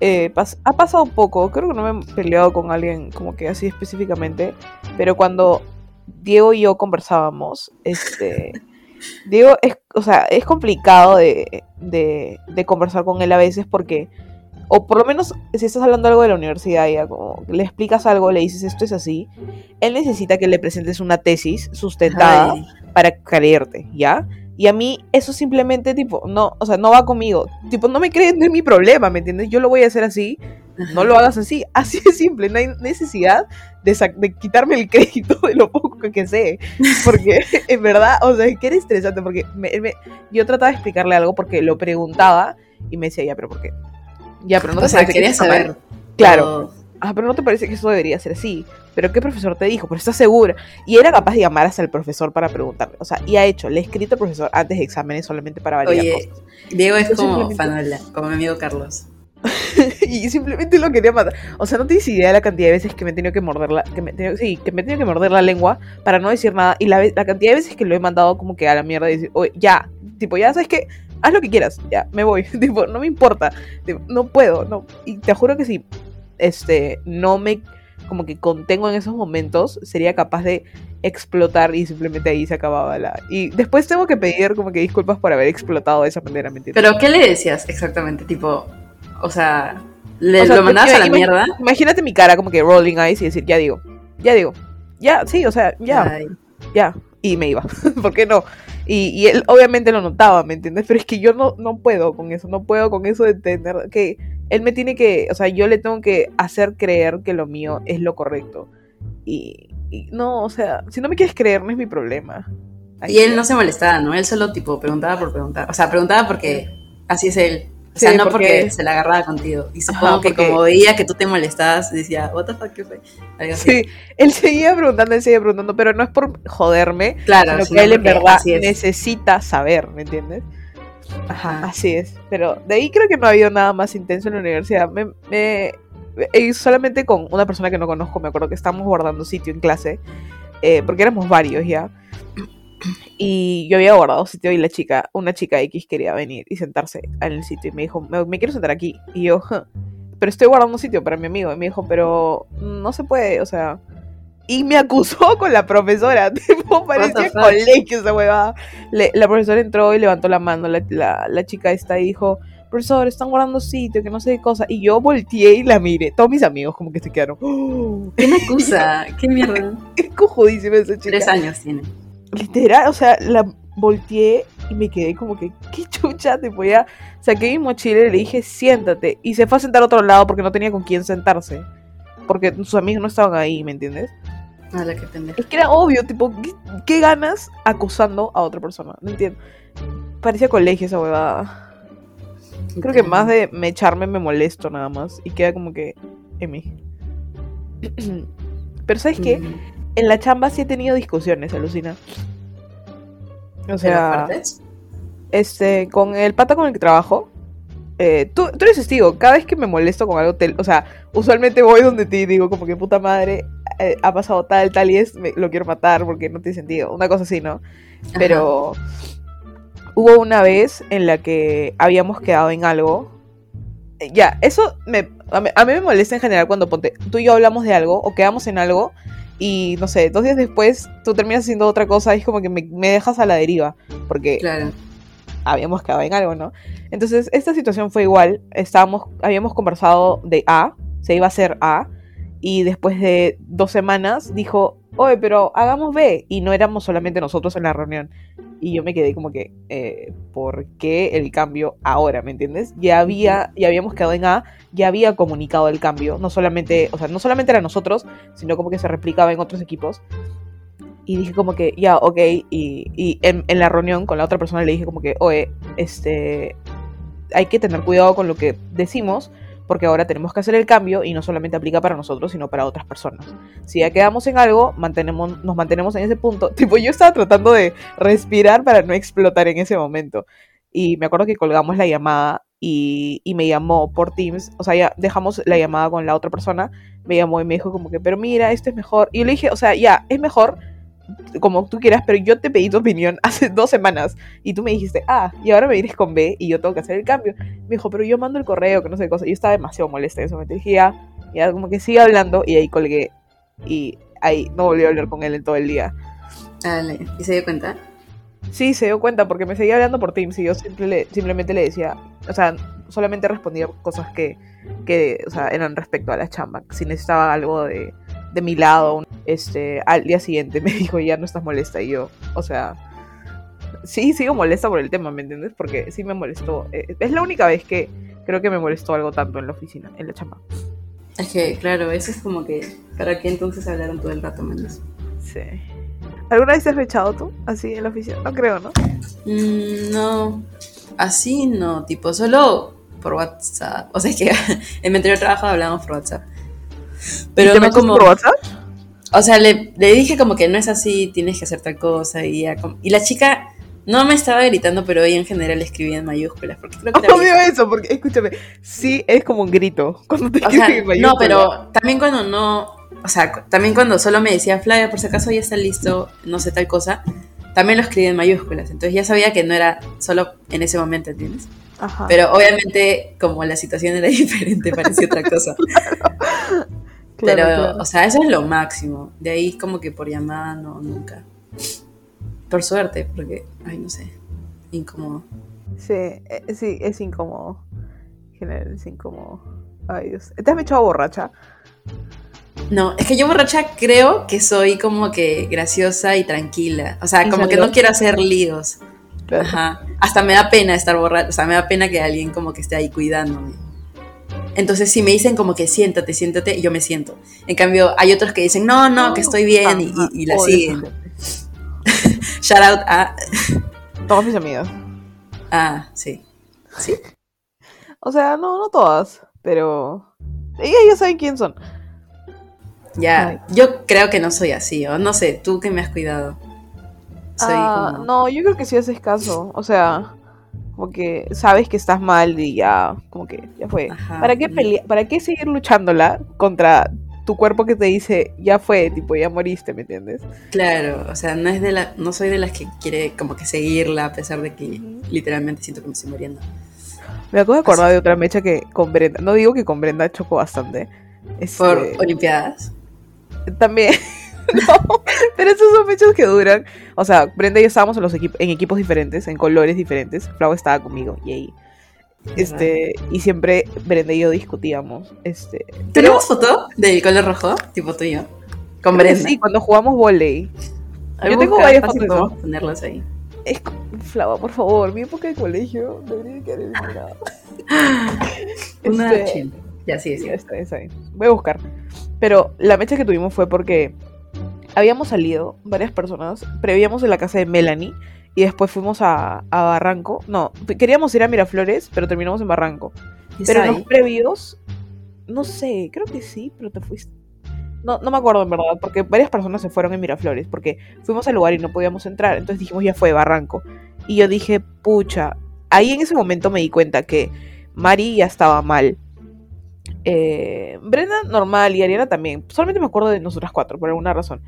Speaker 2: eh, pas- ha pasado poco, creo que no me he peleado con alguien como que así específicamente, pero cuando Diego y yo conversábamos, este, Diego es, o sea, es complicado de, de, de conversar con él a veces porque, o por lo menos si estás hablando algo de la universidad, ya como le explicas algo, le dices esto es así, él necesita que le presentes una tesis sustentada
Speaker 3: Ay,
Speaker 2: para creerte, ¿ya? Y a mí eso simplemente, tipo, no, o sea, no va conmigo. Tipo, no me creen, no es mi problema, ¿me entiendes? Yo lo voy a hacer así, no lo hagas así. Así de simple, no hay necesidad de, quitarme el crédito de lo poco que, sé. Porque, en verdad, o sea, es que era estresante, porque me- me- yo trataba de explicarle algo porque lo preguntaba y me decía, ya, pero ¿por qué? Ya, pero no te
Speaker 3: o sea,
Speaker 2: que
Speaker 3: quería
Speaker 2: esto está mal?".
Speaker 3: saber.
Speaker 2: Claro.
Speaker 3: todo.
Speaker 2: Ah, pero no te parece que eso debería ser así. ¿Pero qué profesor te dijo? ¿Pero estás segura? Y era capaz de llamar hasta el profesor para preguntarle. O sea, y ha hecho, le he escrito al profesor antes de exámenes solamente para validar
Speaker 3: Oye,
Speaker 2: cosas.
Speaker 3: Diego es
Speaker 2: Yo
Speaker 3: como fanola, como mi amigo Carlos.
Speaker 2: y simplemente lo quería matar. O sea, no tienes idea de la cantidad de veces que me he tenido que morder la, que me tenido- sí, que me he tenido que morder la lengua para no decir nada. Y la, la cantidad de veces que lo he mandado como que a la mierda y decir, oye, ya, tipo, ya sabes que haz lo que quieras, ya, me voy. tipo, no me importa. No puedo, no. Y te juro que si este no me como que contengo en esos momentos, sería capaz de explotar y simplemente ahí se acababa la. Y después tengo que pedir como que disculpas por haber explotado de esa manera, ¿me entiendes?
Speaker 3: Pero, ¿qué le decías exactamente? Tipo, o sea, ¿le,
Speaker 2: O sea,
Speaker 3: ¿lo mandabas a la mierda?
Speaker 2: Imagínate mi cara como que rolling eyes y decir, ya digo, ya digo, ya, sí, o sea, ya,
Speaker 3: Ay,
Speaker 2: ya. Y me iba, ¿por qué no? Y, y él obviamente lo notaba, ¿me entiendes? Pero es que yo no, no puedo con eso, no puedo con eso de tener que... Él me tiene que, o sea, yo le tengo que hacer creer que lo mío es lo correcto. Y, y no, o sea, si no me quieres creer, no es mi problema. Ahí
Speaker 3: Y él no se molestaba, ¿no? Él solo, tipo, preguntaba por preguntar. O sea, preguntaba porque así es él. O sea,
Speaker 2: Sí,
Speaker 3: no porque...
Speaker 2: porque-
Speaker 3: se la agarraba contigo. Y supongo
Speaker 2: Ajá,
Speaker 3: que
Speaker 2: porque-
Speaker 3: como veía que tú te molestabas, decía, what the fuck, ¿qué fue? Algo así.
Speaker 2: Sí, él seguía preguntando, él seguía preguntando, pero no es por joderme,
Speaker 3: Claro,
Speaker 2: sino
Speaker 3: sino
Speaker 2: que él en verdad necesita saber, ¿me entiendes? Ajá, así es. Pero de ahí creo que no ha habido nada más intenso en la universidad. Me, me- eh, solamente con una persona que no conozco, me acuerdo que estábamos guardando sitio en clase, eh, porque éramos varios ya. Y yo había guardado sitio y la chica, una chica X quería venir y sentarse en el sitio y me dijo, me, me quiero sentar aquí. Y yo, "Ja, pero estoy guardando sitio para mi amigo. Y me dijo, pero no se puede, o sea. Y me acusó con la profesora, tipo, parecía colegio esa huevada. Le- la profesora entró y levantó la mano, la, la, la chica esta y dijo, profesor, están guardando sitio, que no sé qué cosa. Y yo volteé y la miré. Todos mis amigos como que se quedaron. "Oh,
Speaker 3: ¿Qué me acusa? ¿Qué mierda?
Speaker 2: es cojudísima esa chica.
Speaker 3: Tres años tiene.
Speaker 2: Literal, o sea, la volteé y me quedé como que, qué chucha, tipo ya saqué mi mochila y le dije, siéntate. Y se fue a sentar a otro lado porque no tenía con quién sentarse. Porque sus amigos no estaban ahí, ¿me entiendes?
Speaker 3: A la que pendeja.
Speaker 2: Es que era obvio, tipo, ¿qué, qué ganas acusando a otra persona? No entiendo. Parecía colegio esa huevada. Creo que más de me echarme me molesto nada más. Y queda como que en mí. Pero ¿sabes qué?
Speaker 3: Mm.
Speaker 2: En la chamba sí he tenido discusiones, alucina. O
Speaker 3: ¿De
Speaker 2: sea, este, con el pata con el que trabajo, eh, tú, tú eres testigo, cada vez que me molesto con algo, te- o sea, usualmente voy donde ti y digo como que puta madre, eh, ha pasado tal, tal y es, me- lo quiero matar porque no tiene sentido, una cosa así, ¿no? Pero hubo una vez en la que habíamos quedado en algo. Eh, Ya, eso me, a, mí, a mí me molesta en general cuando ponte, tú y yo hablamos de algo o quedamos en algo y no sé, dos días después tú terminas haciendo otra cosa y es como que me, me dejas a la deriva porque
Speaker 3: Claro.
Speaker 2: habíamos quedado en algo, ¿no? Entonces, esta situación fue igual. Estábamos, habíamos conversado de A, se iba a hacer A, y después de dos semanas dijo, oye, pero hagamos B, y no éramos solamente nosotros en la reunión. Y yo me quedé como que, eh, ¿por qué el cambio ahora? ¿Me entiendes? Ya había, ya habíamos quedado en A, ya había comunicado el cambio, no solamente, o sea, no solamente era nosotros, sino como que se replicaba en otros equipos. Y dije como que, ya, ok, y, y en, en la reunión con la otra persona le dije como que, oye, este, hay que tener cuidado con lo que decimos, porque ahora tenemos que hacer el cambio y no solamente aplica para nosotros, sino para otras personas. Si ya quedamos en algo, mantenemos, nos mantenemos en ese punto. Tipo, yo estaba tratando de respirar para no explotar en ese momento. Y me acuerdo que colgamos la llamada y, y me llamó por Teams. O sea, ya dejamos la llamada con la otra persona. Me llamó y me dijo como que, pero mira, esto es mejor. Y yo le dije, o sea, ya, es mejor como tú quieras, pero yo te pedí tu opinión hace dos semanas y tú me dijiste, ah, y ahora me vienes con B y yo tengo que hacer el cambio. Me dijo, pero yo mando el correo, que no sé qué cosa. Yo estaba demasiado molesta en ese momento. Dije, ya, ya, como que sigue hablando y ahí colgué. Y ahí no volví a hablar con él en todo el día.
Speaker 3: Dale. ¿Y se dio cuenta?
Speaker 2: Sí, se dio cuenta porque me seguía hablando por Teams y yo simple- le- simplemente le decía, o sea, solamente respondía cosas que, que o sea, eran respecto a la chamba. Si necesitaba algo de, de mi lado, este, al día siguiente me dijo, ya no estás molesta. Y yo, o sea, sí, sigo molesta por el tema, ¿me entiendes? Porque sí me molestó. Eh, Es la única vez que creo que me molestó algo tanto en la oficina, en la chamba.
Speaker 3: Es que, claro, eso es como que. ¿Para qué entonces hablaron todo el rato, menos?
Speaker 2: Sí. ¿Alguna vez te has fechado tú así en la oficina? No creo, ¿no?
Speaker 3: Mm, no. Así no, tipo, solo por WhatsApp. O sea, es que en mi anterior trabajo hablábamos por WhatsApp. Pero
Speaker 2: ¿Y te
Speaker 3: no como.
Speaker 2: por WhatsApp?
Speaker 3: O sea, le, le dije como que no es así, tienes que hacer tal cosa. Y, ya como- y la chica no me estaba gritando, pero ella en general escribía en mayúsculas. Porque creo que
Speaker 2: Obvio eso, porque escúchame, sí es como un grito cuando te
Speaker 3: O sea,
Speaker 2: en
Speaker 3: no,
Speaker 2: mayúscula.
Speaker 3: pero también cuando no, o sea, también cuando solo me decía Flavia, por si acaso ya está listo, no sé tal cosa, también lo escribí en mayúsculas. Entonces ya sabía que no era solo en ese momento, ¿entiendes?
Speaker 2: Ajá.
Speaker 3: Pero obviamente, como la situación era diferente, parecía otra cosa.
Speaker 2: Claro,
Speaker 3: Pero,
Speaker 2: claro.
Speaker 3: o sea, eso es lo máximo. De ahí como que por llamada, no, nunca. Por suerte, porque, ay, no sé, incómodo.
Speaker 2: Sí, eh, sí, es incómodo. En general es incómodo. Ay, Dios. ¿Te has echado borracha?
Speaker 3: No, es que yo borracha creo que soy como que graciosa y tranquila. O sea,
Speaker 2: ¿Y
Speaker 3: como que no quiero hacer líos.
Speaker 2: Claro.
Speaker 3: Ajá. Hasta me da pena estar borracha. O sea, me da pena que alguien como que esté ahí cuidándome. Entonces, si me dicen como que siéntate, siéntate, yo me siento. En cambio, hay otros que dicen, no, no, que estoy bien y, y- y la siguen. Shout out a.
Speaker 2: Todas mis amigas.
Speaker 3: Ah, sí. Sí.
Speaker 2: O sea, no, no todas, pero ellas ya saben quién son.
Speaker 3: Ya.
Speaker 2: Ay.
Speaker 3: Yo creo que no soy así. O no sé, tú que me has cuidado. Soy
Speaker 2: Ah,
Speaker 3: como.
Speaker 2: No, yo creo que sí haces caso. O sea, como que sabes que estás mal y ya, como que ya fue.
Speaker 3: Ajá.
Speaker 2: ¿Para qué pelea ¿Para qué seguir luchándola contra tu cuerpo que te dice ya fue, tipo, ya moriste, ¿me entiendes?
Speaker 3: Claro, o sea, no es de la, no soy de las que quiere como que seguirla a pesar de que literalmente siento que me estoy muriendo.
Speaker 2: Me acabo de acordar de otra mecha que con Brenda. No digo que con Brenda chocó bastante. Este,
Speaker 3: Por Olimpiadas.
Speaker 2: También. no, pero esos son mechas que duran. O sea, Brenda y yo estábamos en, los equip- en equipos diferentes, en colores diferentes. Flau estaba conmigo y ahí. Este, y siempre Brenda y yo discutíamos. Este, pero
Speaker 3: ¿Tenemos foto del color rojo? Tipo tú y yo. Con Brenda.
Speaker 2: sí, cuando jugamos volei. Yo tengo varias fotos.
Speaker 3: podemos ponerlas ahí.
Speaker 2: Es Flava, por favor, mi época de colegio debería quedar eliminada.
Speaker 3: Una
Speaker 2: Este.
Speaker 3: Ya, sí, sí.
Speaker 2: Está está bien. Voy a buscar. Pero la mecha que tuvimos fue porque habíamos salido varias personas, prevíamos en la casa de Melanie y después fuimos a, a Barranco. No, queríamos ir a Miraflores, pero terminamos en Barranco. Pero en los previos, no sé, creo que sí, pero te fuiste. No, no me acuerdo en verdad, porque varias personas se fueron en Miraflores, porque fuimos al lugar y no podíamos entrar, entonces dijimos ya fue Barranco. Y yo dije, pucha, ahí en ese momento me di cuenta que Mari ya estaba mal. Eh, Brenda normal y Ariana también. Solamente me acuerdo de nosotras cuatro, por alguna razón.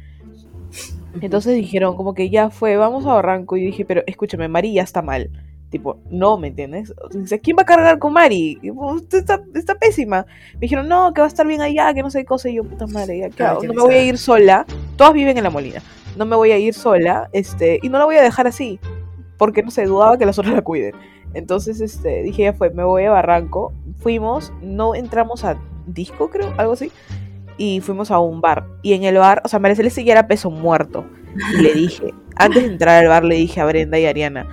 Speaker 2: Entonces dijeron como que ya fue, vamos a Barranco. Y dije, pero escúchame, Mari ya está mal. Tipo, no, ¿me entiendes? Dice, ¿quién va a cargar con Mari? Usted está, está pésima. Me dijeron, no, que va a estar bien allá, que no sé qué cosa. Y yo, puta madre, ya, ¿qué hago? No me voy a ir sola. Todas viven en la molina. No me voy a ir sola, este, y no la voy a dejar así. Porque, no sé, dudaba que las otras la cuiden. Entonces, este, dije, ya fue, me voy a Barranco. Fuimos, no entramos a disco, creo, algo así. Y fuimos a un bar. Y en el bar, o sea, María Celeste ya era peso muerto. Y le dije, antes de entrar al bar, le dije a Brenda y a Ariana,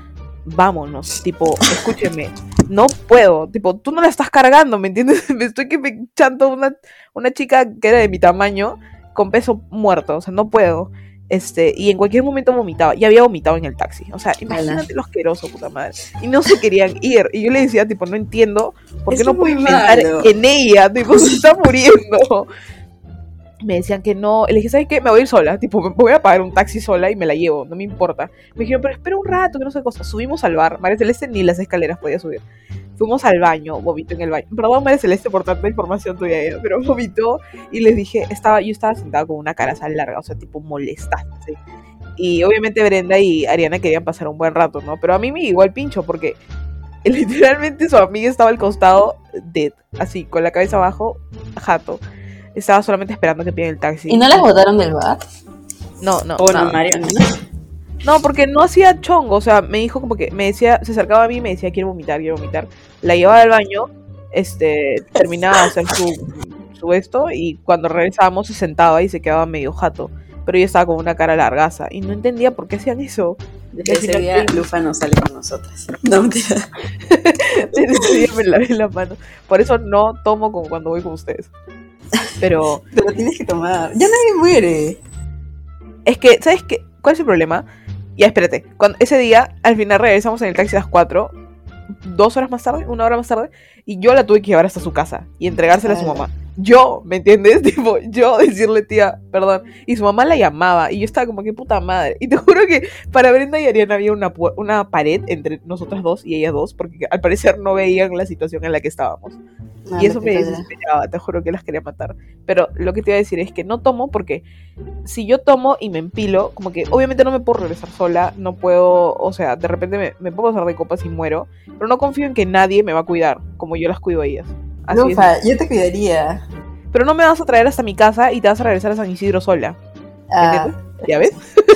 Speaker 2: vámonos, tipo, escúcheme, no puedo, tipo, tú no la estás cargando, ¿me entiendes? Me estoy que me chanto una, una chica que era de mi tamaño con peso muerto, o sea, no puedo. Este, y en cualquier momento vomitaba, y había vomitado en el taxi. O sea, imagínate lo asqueroso, puta madre. Y no se querían ir. Y yo le decía, tipo, no entiendo por qué
Speaker 3: Eso
Speaker 2: no puedo
Speaker 3: malo.
Speaker 2: en ella, tipo, se está muriendo. Me decían que no. Le dije, ¿sabes qué? Me voy a ir sola. Tipo, me voy a pagar un taxi sola y me la llevo, no me importa. Me dijeron, pero espera un rato, que no sé qué cosa. Subimos al bar. María Celeste ni las escaleras podía subir. Fuimos al baño, vomito en el baño. Perdón, María Celeste, por tanta información tuya, ya, pero vomitó. Y les dije, estaba, yo estaba sentada con una cara así larga, o sea, tipo molestante. Y obviamente Brenda y Ariana querían pasar un buen rato, ¿no? Pero a mí me el pincho porque literalmente su amiga estaba al costado, dead, así, con la cabeza abajo, jato. Estaba solamente esperando que piden el taxi.
Speaker 3: ¿Y no las botaron del bar?
Speaker 2: No, no.
Speaker 3: Bueno,
Speaker 2: nada.
Speaker 3: Mario, ¿no?
Speaker 2: No, porque no hacía chongo, o sea, me dijo como que me decía, se acercaba a mí y me decía, quiero vomitar, quiero vomitar. La llevaba al baño, este, terminaba de hacer su, su esto y cuando regresábamos se sentaba y se quedaba medio jato. Pero yo estaba con una cara largaza y no entendía por qué hacían eso.
Speaker 3: Desde ese día Lufa no sale con nosotras. No, mentira.
Speaker 2: Desde ese día me lavé la mano. Por eso no tomo como cuando voy con ustedes. Pero
Speaker 3: Pero tienes que tomar. Ya nadie muere.
Speaker 2: es que, ¿sabes qué? ¿Cuál es el problema? Ya, espérate. Cuando, ese día, al final regresamos en el taxi a las 4, dos horas más tarde, una hora más tarde, y yo la tuve que llevar hasta su casa y entregársela a su mamá. Yo, ¿me entiendes? Tipo, yo decirle, tía, perdón. Y su mamá la llamaba y yo estaba como que puta madre. Y te juro que para Brenda y Ariana había una, una pared entre nosotras dos y ellas dos, porque al parecer no veían la situación en la que estábamos.
Speaker 3: No,
Speaker 2: y eso me desesperaba, te juro que las quería matar. Pero lo que te iba a decir es que no tomo porque si yo tomo y me empilo, como que obviamente no me puedo regresar sola, no puedo, o sea, de repente me, me puedo pasar de copas y muero, pero no confío en que nadie me va a cuidar como yo las cuido a ellas. Así.
Speaker 3: Lufa, yo te cuidaría.
Speaker 2: Pero no me vas a traer hasta mi casa y te vas a regresar a San Isidro sola.
Speaker 3: Ah,
Speaker 2: ¿Ya ves?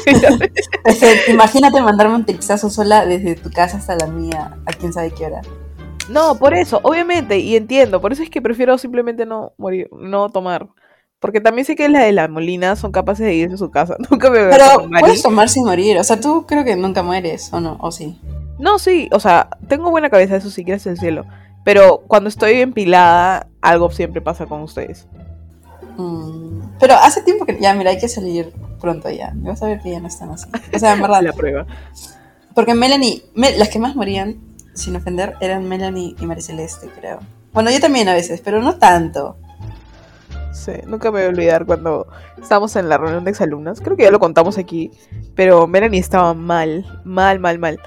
Speaker 3: Imagínate mandarme un textazo sola desde tu casa hasta la mía, a quién sabe qué hora.
Speaker 2: No, por eso, obviamente, y entiendo, por eso es que prefiero simplemente no morir, no tomar. Porque también sé que la de la Molina son capaces de irse a su casa. Nunca me veo
Speaker 3: Pero puedes tomar sin morir. O sea, tú creo que nunca mueres, ¿o no? ¿O sí?
Speaker 2: No, sí, o sea, tengo buena cabeza, eso sí, gracias al cielo. Pero cuando estoy empilada, algo siempre pasa con ustedes.
Speaker 3: Mm, Pero hace tiempo que ya, mira, hay que salir pronto ya. Y Vas a ver que ya no están así. O sea, en verdad.
Speaker 2: La prueba.
Speaker 3: Porque Melanie, Me- las que más morían, sin ofender, eran Melanie y María Celeste, creo. Bueno, yo también a veces, pero no tanto.
Speaker 2: Sí, nunca me voy a olvidar cuando estábamos en la reunión de exalumnas. Creo que ya lo contamos aquí. Pero Melanie estaba mal, mal, mal, mal.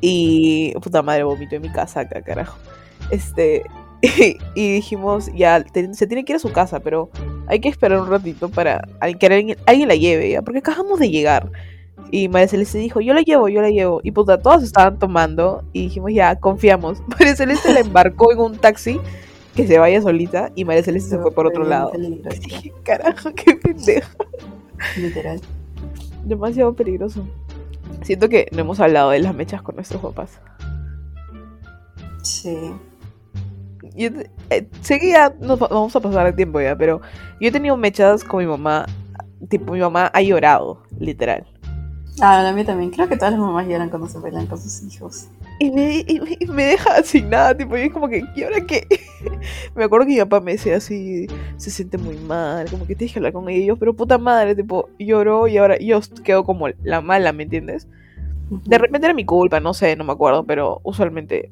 Speaker 2: Y puta madre, vomito en mi casa acá, carajo. Este. Y, dijimos, ya, te- se tiene que ir a su casa, pero hay que esperar un ratito para que alguien, alguien la lleve, ¿ya? Porque acabamos de llegar. Y María Celeste dijo, yo la llevo, yo la llevo. Y puta, todos estaban tomando y dijimos, ya, confiamos. María Celeste la embarcó en un taxi que se vaya solita y María Celeste se fue por otro lado. Dije, carajo, qué pendejo.
Speaker 3: literal.
Speaker 2: Demasiado peligroso. Siento que no hemos hablado de las mechas con nuestros papás.
Speaker 3: Sí.
Speaker 2: Yo eh, sé que ya nos va- vamos a pasar el tiempo ya, pero yo he tenido mechas con mi mamá. Tipo, mi mamá ha llorado, literal.
Speaker 3: Ah, la mía también. Creo que todas las mamás lloran cuando se pelean con sus hijos.
Speaker 2: Y me, y me- y me deja sin nada, tipo, y es como que, ¿y ahora qué? me acuerdo que mi papá me decía así, se siente muy mal, como que tienes que hablar con ellos, pero puta madre, tipo, lloró y ahora yo quedo como la mala, ¿me entiendes? De repente era mi culpa, no sé, no me acuerdo, pero usualmente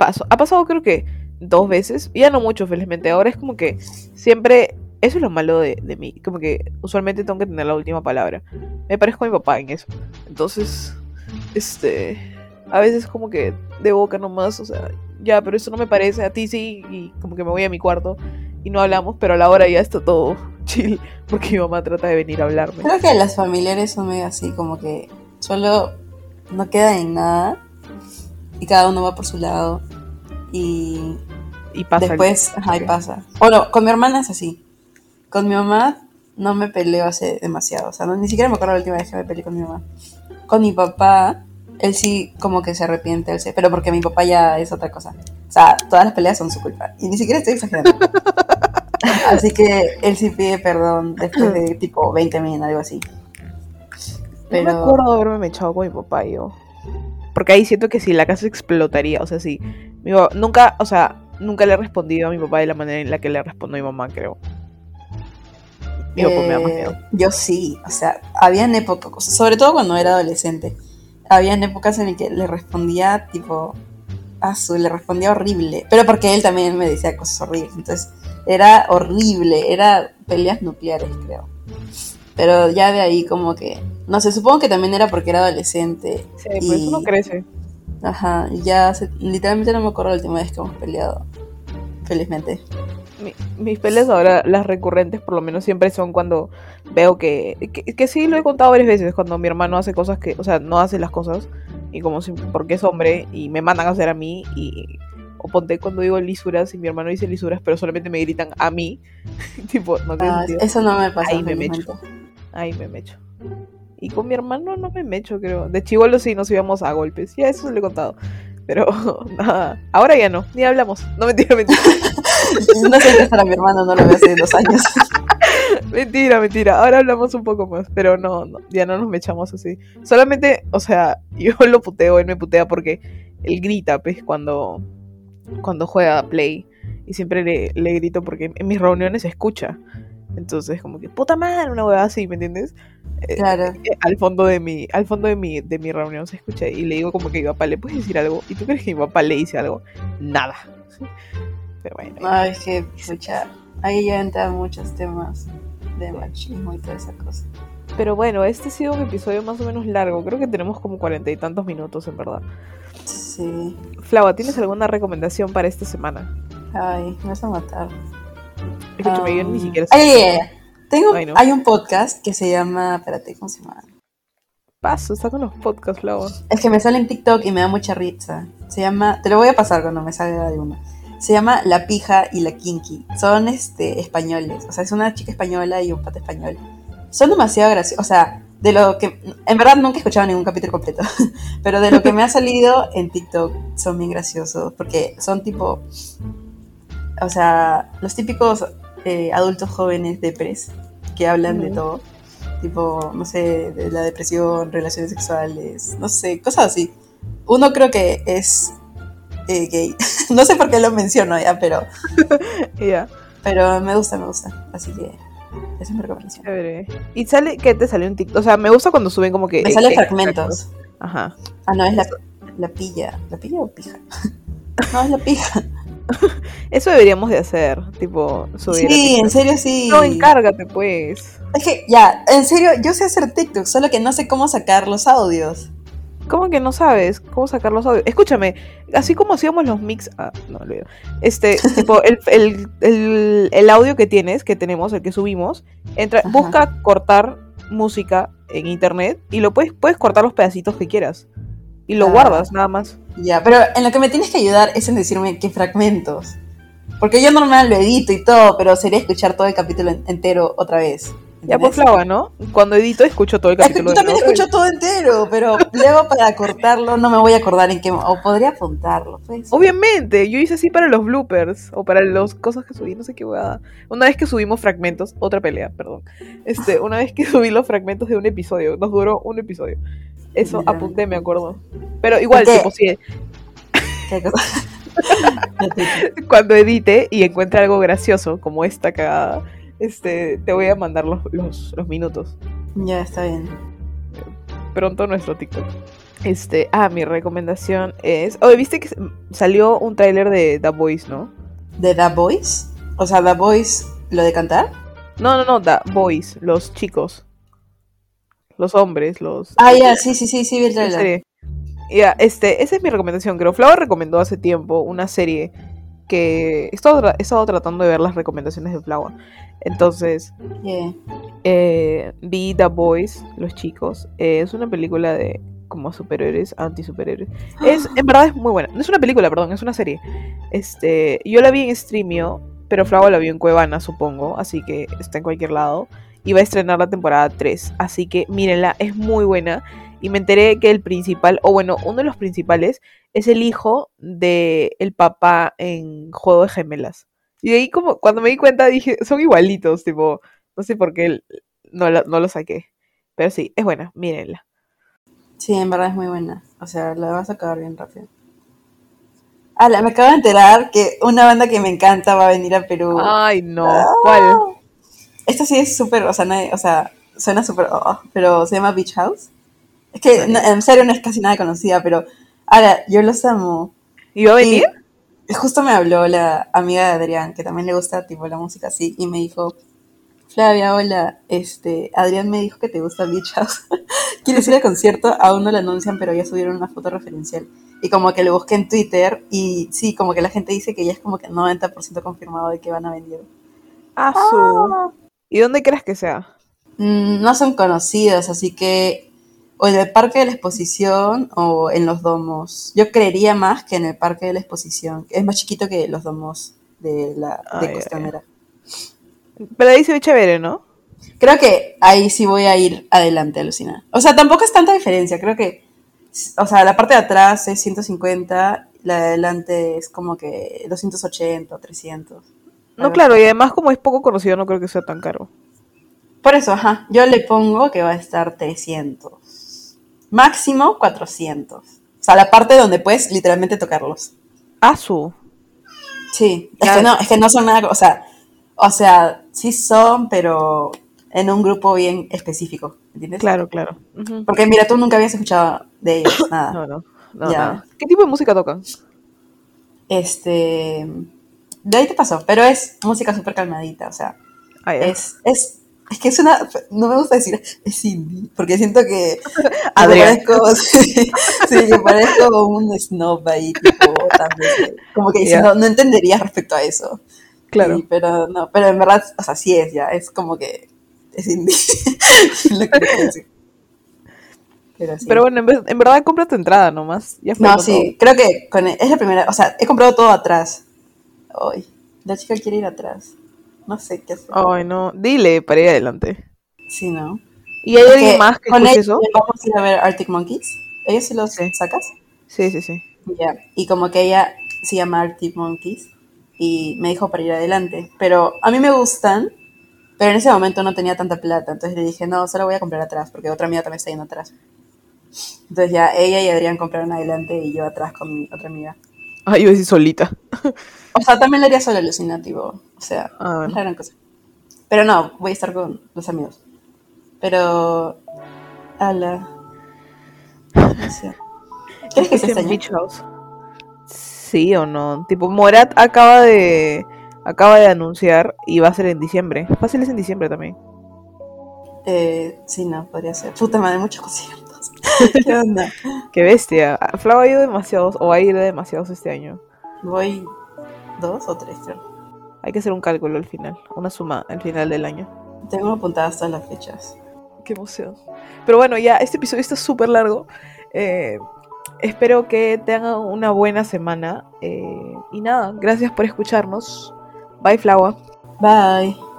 Speaker 2: Ha pasado creo que dos veces, ya no mucho felizmente, ahora es como que siempre Eso es lo malo de, de mí. Como que usualmente tengo que tener la última palabra. Me parezco a mi papá en eso. Entonces, este. A veces como que de boca nomás, o sea, ya, pero eso no me parece, a ti sí, y como que me voy a mi cuarto y no hablamos, pero a la hora ya está todo chill, porque mi mamá trata de venir a hablarme.
Speaker 3: Creo que las familiares son medio así, como que solo no queda en nada y cada uno va por su lado y
Speaker 2: Y pasa. el-
Speaker 3: después, ajá, y pasa. Bueno, con mi hermana es así. Con mi mamá no me peleo hace demasiado, o sea, no, ni siquiera me acuerdo la última vez que me peleé con mi mamá. Con mi papá, él sí como que se arrepiente, él sí, pero porque mi papá ya es otra cosa. O sea, todas las peleas son su culpa. Y ni siquiera estoy exagerando. así que él sí pide perdón después de tipo 20 minutos, algo así.
Speaker 2: No me acuerdo haberme echado con mi papá yo. Porque ahí siento que si la casa explotaría, o sea, sí. Mi papá- nunca, o sea, nunca le he respondido a mi papá de la manera en la que le respondo a mi mamá, creo. Mi papá me da más
Speaker 3: Eh,
Speaker 2: miedo.
Speaker 3: Yo sí, o sea, habían épocas, sobre todo cuando era adolescente, habían épocas en las que le respondía tipo, a su, le respondía horrible, pero porque él también me decía cosas horribles, entonces era horrible, era peleas nucleares, creo. Pero ya de ahí como que, no sé, supongo que también era porque era adolescente.
Speaker 2: Sí, pues
Speaker 3: y-
Speaker 2: uno crece.
Speaker 3: Ajá, y ya se- literalmente no me acuerdo la última vez que hemos peleado, felizmente.
Speaker 2: Mi- mis peleas ahora, las recurrentes por lo menos siempre son cuando veo que, que, que sí lo he contado varias veces, cuando mi hermano hace cosas que, o sea, no hace las cosas y como si, porque es hombre y me mandan a hacer a mí y o ponte cuando digo lisuras y mi hermano dice lisuras pero solamente me gritan a mí, tipo, no
Speaker 3: Ah, eso no me pasa.
Speaker 2: Ahí me mecho. Ahí me mecho. Y con mi hermano no me mecho, creo. De chivolo sí nos íbamos a golpes. Ya eso se lo he contado. Pero nada, ahora ya no, ni hablamos. No mentira, mentira.
Speaker 3: No sé qué para mi hermano, no lo veo hace dos años.
Speaker 2: Mentira, mentira. Ahora hablamos un poco más, pero no, no, ya no nos mechamos así. Solamente, o sea, yo lo puteo, él me putea porque él grita, pues, cuando, cuando juega Play. Y siempre le, le grito porque en mis reuniones se escucha. Entonces, como que, puta madre, una hueá así, ¿me entiendes? Eh,
Speaker 3: Claro.
Speaker 2: eh, al fondo de mi, al fondo de mi, de mi reunión se escucha y le digo como que mi papá le puedes decir algo. ¿Y tú crees que mi papá le dice algo? Nada. Pero bueno.
Speaker 3: Ay, que, pucha, ahí ya entran muchos temas de machismo y toda esa cosa.
Speaker 2: Pero bueno, este ha sido un episodio más o menos largo. Creo que tenemos como cuarenta y tantos minutos, en verdad.
Speaker 3: Sí.
Speaker 2: Flava, ¿tienes alguna recomendación para esta semana?
Speaker 3: Ay, me vas a matar.
Speaker 2: Escúchame, yo ni
Speaker 3: Um,
Speaker 2: siquiera.
Speaker 3: Ay. Tengo,
Speaker 2: Ay, no.
Speaker 3: Hay un podcast que se llama. Espérate, ¿cómo se llama?
Speaker 2: Paso, está con los podcasts, Flava.
Speaker 3: Es que me sale en TikTok y me da mucha risa. Se llama. Te lo voy a pasar cuando me salga de uno. Se llama La Pija y la Kinky. Son este, españoles. O sea, es una chica española y un pata español. Son demasiado graciosos. O sea, de lo que. En verdad nunca he escuchado ningún capítulo completo. Pero de lo que me ha salido en TikTok son bien graciosos. Porque son tipo. O sea, los típicos eh, adultos jóvenes de pres que hablan de todo. Tipo, no sé, de la depresión, relaciones sexuales, no sé, cosas así. Uno creo que es eh, gay. no sé por qué lo menciono ya, pero,
Speaker 2: Ya,
Speaker 3: pero me gusta, me gusta. Así que esa es mi recomendación.
Speaker 2: chévere. ¿Y sale qué te salió en TikTok? O sea, me gusta cuando suben como que.
Speaker 3: Me sale
Speaker 2: eh,
Speaker 3: fragmentos.
Speaker 2: Ajá.
Speaker 3: Ah, no, es la, la pilla. ¿La pilla o pija? No, es la pija.
Speaker 2: Eso deberíamos de hacer, tipo, subir.
Speaker 3: Sí, en serio sí.
Speaker 2: No, encárgate, pues.
Speaker 3: Es que, ya, en serio, yo sé hacer TikTok, solo que no sé cómo sacar los audios.
Speaker 2: ¿Cómo que no sabes cómo sacar los audios? Escúchame, así como hacíamos los mix. Ah, no olvido. Este, tipo, el, el, el, el audio que tienes, que tenemos, el que subimos, entra,
Speaker 3: Ajá.
Speaker 2: busca cortar música en internet y lo puedes, puedes cortar los pedacitos que quieras. Y lo
Speaker 3: Ah.
Speaker 2: guardas, nada más.
Speaker 3: Ya, pero en lo que me tienes que ayudar es en decirme qué fragmentos. Porque yo normal lo edito y todo, pero sería escuchar todo el capítulo en- entero otra vez.
Speaker 2: Ya pues
Speaker 3: ¿entendés?
Speaker 2: flava, ¿no? Cuando edito escucho todo el
Speaker 3: Es que
Speaker 2: capítulo.
Speaker 3: yo también escucho todo entero, pero luego para cortarlo no me voy a acordar en qué... O podría apuntarlo, pues.
Speaker 2: Obviamente, yo hice así para los bloopers o para las cosas que subí, no sé qué huevada. Una vez que subimos fragmentos, otra pelea, perdón. Este, una vez que subí los fragmentos de un episodio, nos duró un episodio. Eso apunté, me acuerdo. Pero igual,
Speaker 3: ¿Por qué?
Speaker 2: tipo, si
Speaker 3: ¿Qué cosa?
Speaker 2: cuando edite y encuentre algo gracioso, como esta cagada, este, te voy a mandar los, los, los minutos.
Speaker 3: ya, está bien.
Speaker 2: Pronto nuestro TikTok. Este, ah, mi recomendación es. Oye, viste que salió un tráiler de The Voice, ¿no?
Speaker 3: ¿De The Voice? O sea, The Voice, lo de cantar.
Speaker 2: No, no, no, the boys, los chicos. Los hombres, los...
Speaker 3: Ah, ya, sí, sí, sí, sí, vi el trailer.
Speaker 2: Ya, este, esa es mi recomendación, creo. Flower recomendó hace tiempo una serie que he estado, he estado tratando de ver las recomendaciones de Flower. Entonces,
Speaker 3: Yeah.
Speaker 2: eh, vi The Boys, los chicos. Eh, es una película de como superhéroes, anti-superhéroes. Es, en verdad es muy buena. No es una película, perdón, es una serie. Este, yo la vi en Streamio, pero Flower la vio en Cuevana, supongo, así que está en cualquier lado. Y va a estrenar la temporada 3, así que mírenla, es muy buena. Y me enteré que el principal, o bueno, uno de los principales, es el hijo de el papá en Juego de Gemelas. Y de ahí como, cuando me di cuenta dije, son igualitos, tipo, no sé por qué no, la- no lo saqué. Pero sí, es buena, mírenla.
Speaker 3: Sí, en verdad es muy buena. O sea, la vas a acabar bien rápido. Ala, me acabo de enterar que una banda que me encanta va a venir a Perú.
Speaker 2: Ay, no. ¿Cuál?
Speaker 3: Esto sí es súper, o sea, o sea, suena súper, oh, pero se llama Beach House. Es que no, en serio no es casi nada conocida, pero ahora yo los amo.
Speaker 2: ¿Y va a venir?
Speaker 3: Y justo me habló la amiga de Adrián, que también le gusta tipo la música así, y me dijo, Flavia, hola, este, Adrián me dijo que te gusta Beach House. ¿Quieres ir al concierto? Aún no lo anuncian, pero ya subieron una foto referencial. Y como que lo busqué en Twitter, y sí, como que la gente dice que ya es como que 90% confirmado de que van a venir.
Speaker 2: Ah, su. ¿Y dónde crees que sea?
Speaker 3: Mm, no son conocidos, así que o en el Parque de la Exposición o en los domos. Yo creería más que en el Parque de la Exposición. Es más chiquito que los domos de la de. Costanera.
Speaker 2: Pero ahí se ve chévere, ¿no?
Speaker 3: Creo que ahí sí voy a ir adelante, Alucina. O sea, tampoco es tanta diferencia. Creo que, o sea, la parte de atrás es 150, la de adelante es como que 280 o 300.
Speaker 2: No, claro, y además como es poco conocido, no creo que sea tan caro.
Speaker 3: Por eso, ajá, yo le pongo que va a estar 300. Máximo 400. O sea, la parte donde puedes literalmente tocarlos.
Speaker 2: Ah, su.
Speaker 3: Sí, es que no, es que no son nada, o sea, o sea, sí son, pero en un grupo bien específico, ¿entiendes?
Speaker 2: Claro, claro.
Speaker 3: Porque mira, tú nunca habías escuchado de ellos, nada.
Speaker 2: No, no. no
Speaker 3: Ya.
Speaker 2: nada. ¿Qué tipo de música tocan?
Speaker 3: Este, de ahí te pasó, pero es música súper calmadita, o sea,
Speaker 2: Ah,
Speaker 3: es, es, es que es una, no me gusta decir es indie, porque siento que parezco, sí, sí, que parezco un snob ahí, tipo, también, como que
Speaker 2: Ya.
Speaker 3: no, no entenderías respecto a eso.
Speaker 2: Claro.
Speaker 3: Sí, pero no, pero en verdad, o sea, sí es ya, es como que es indie. Lo que quiero decir. Pero sí.
Speaker 2: Pero bueno, en, vez- en verdad compra tu entrada nomás. Ya fue
Speaker 3: no, sí, creo que con, es la primera, o sea, he comprado todo atrás. Ay, la chica quiere ir atrás. No sé qué hacer.
Speaker 2: Ay, no. Dile para ir adelante.
Speaker 3: Sí, ¿no?
Speaker 2: ¿Y hay alguien más que
Speaker 3: con ellos
Speaker 2: eso?
Speaker 3: vamos a ir a ver Arctic Monkeys. ¿Ellos sí los
Speaker 2: Sí.
Speaker 3: sacas?
Speaker 2: Sí, sí, sí.
Speaker 3: Ya, y como que ella se llama Arctic Monkeys y me dijo para ir adelante. Pero a mí me gustan, pero en ese momento no tenía tanta plata. Entonces le dije, no, solo voy a comprar atrás, porque otra amiga también está yendo atrás. Entonces ya ella y Adrián compraron adelante y yo atrás con mi otra amiga.
Speaker 2: Ay, yo decir solita.
Speaker 3: O sea, también lo haría solo alucinativo. O sea,
Speaker 2: Ah,
Speaker 3: es la gran cosa. Pero no, voy a estar con los amigos. Pero. No sé. ¿Crees que se?
Speaker 2: Beach House. Sí o no. Tipo, Morat acaba de acaba de anunciar y va a ser en diciembre. Fácil es en diciembre también.
Speaker 3: Eh, sí, no, podría ser. Puta madre, muchos conciertos. ¿Qué onda?
Speaker 2: Qué bestia. Flau ha ido demasiados o va a ir demasiados este año.
Speaker 3: Voy dos o tres, creo.
Speaker 2: Hay que hacer un cálculo al final, una suma al final del año.
Speaker 3: Tengo apuntadas todas las fechas.
Speaker 2: Qué emoción. Pero bueno, ya este episodio está súper largo. Eh, espero que tengan una buena semana. eh, y nada, gracias por escucharnos. Bye, Flaua.
Speaker 3: Bye.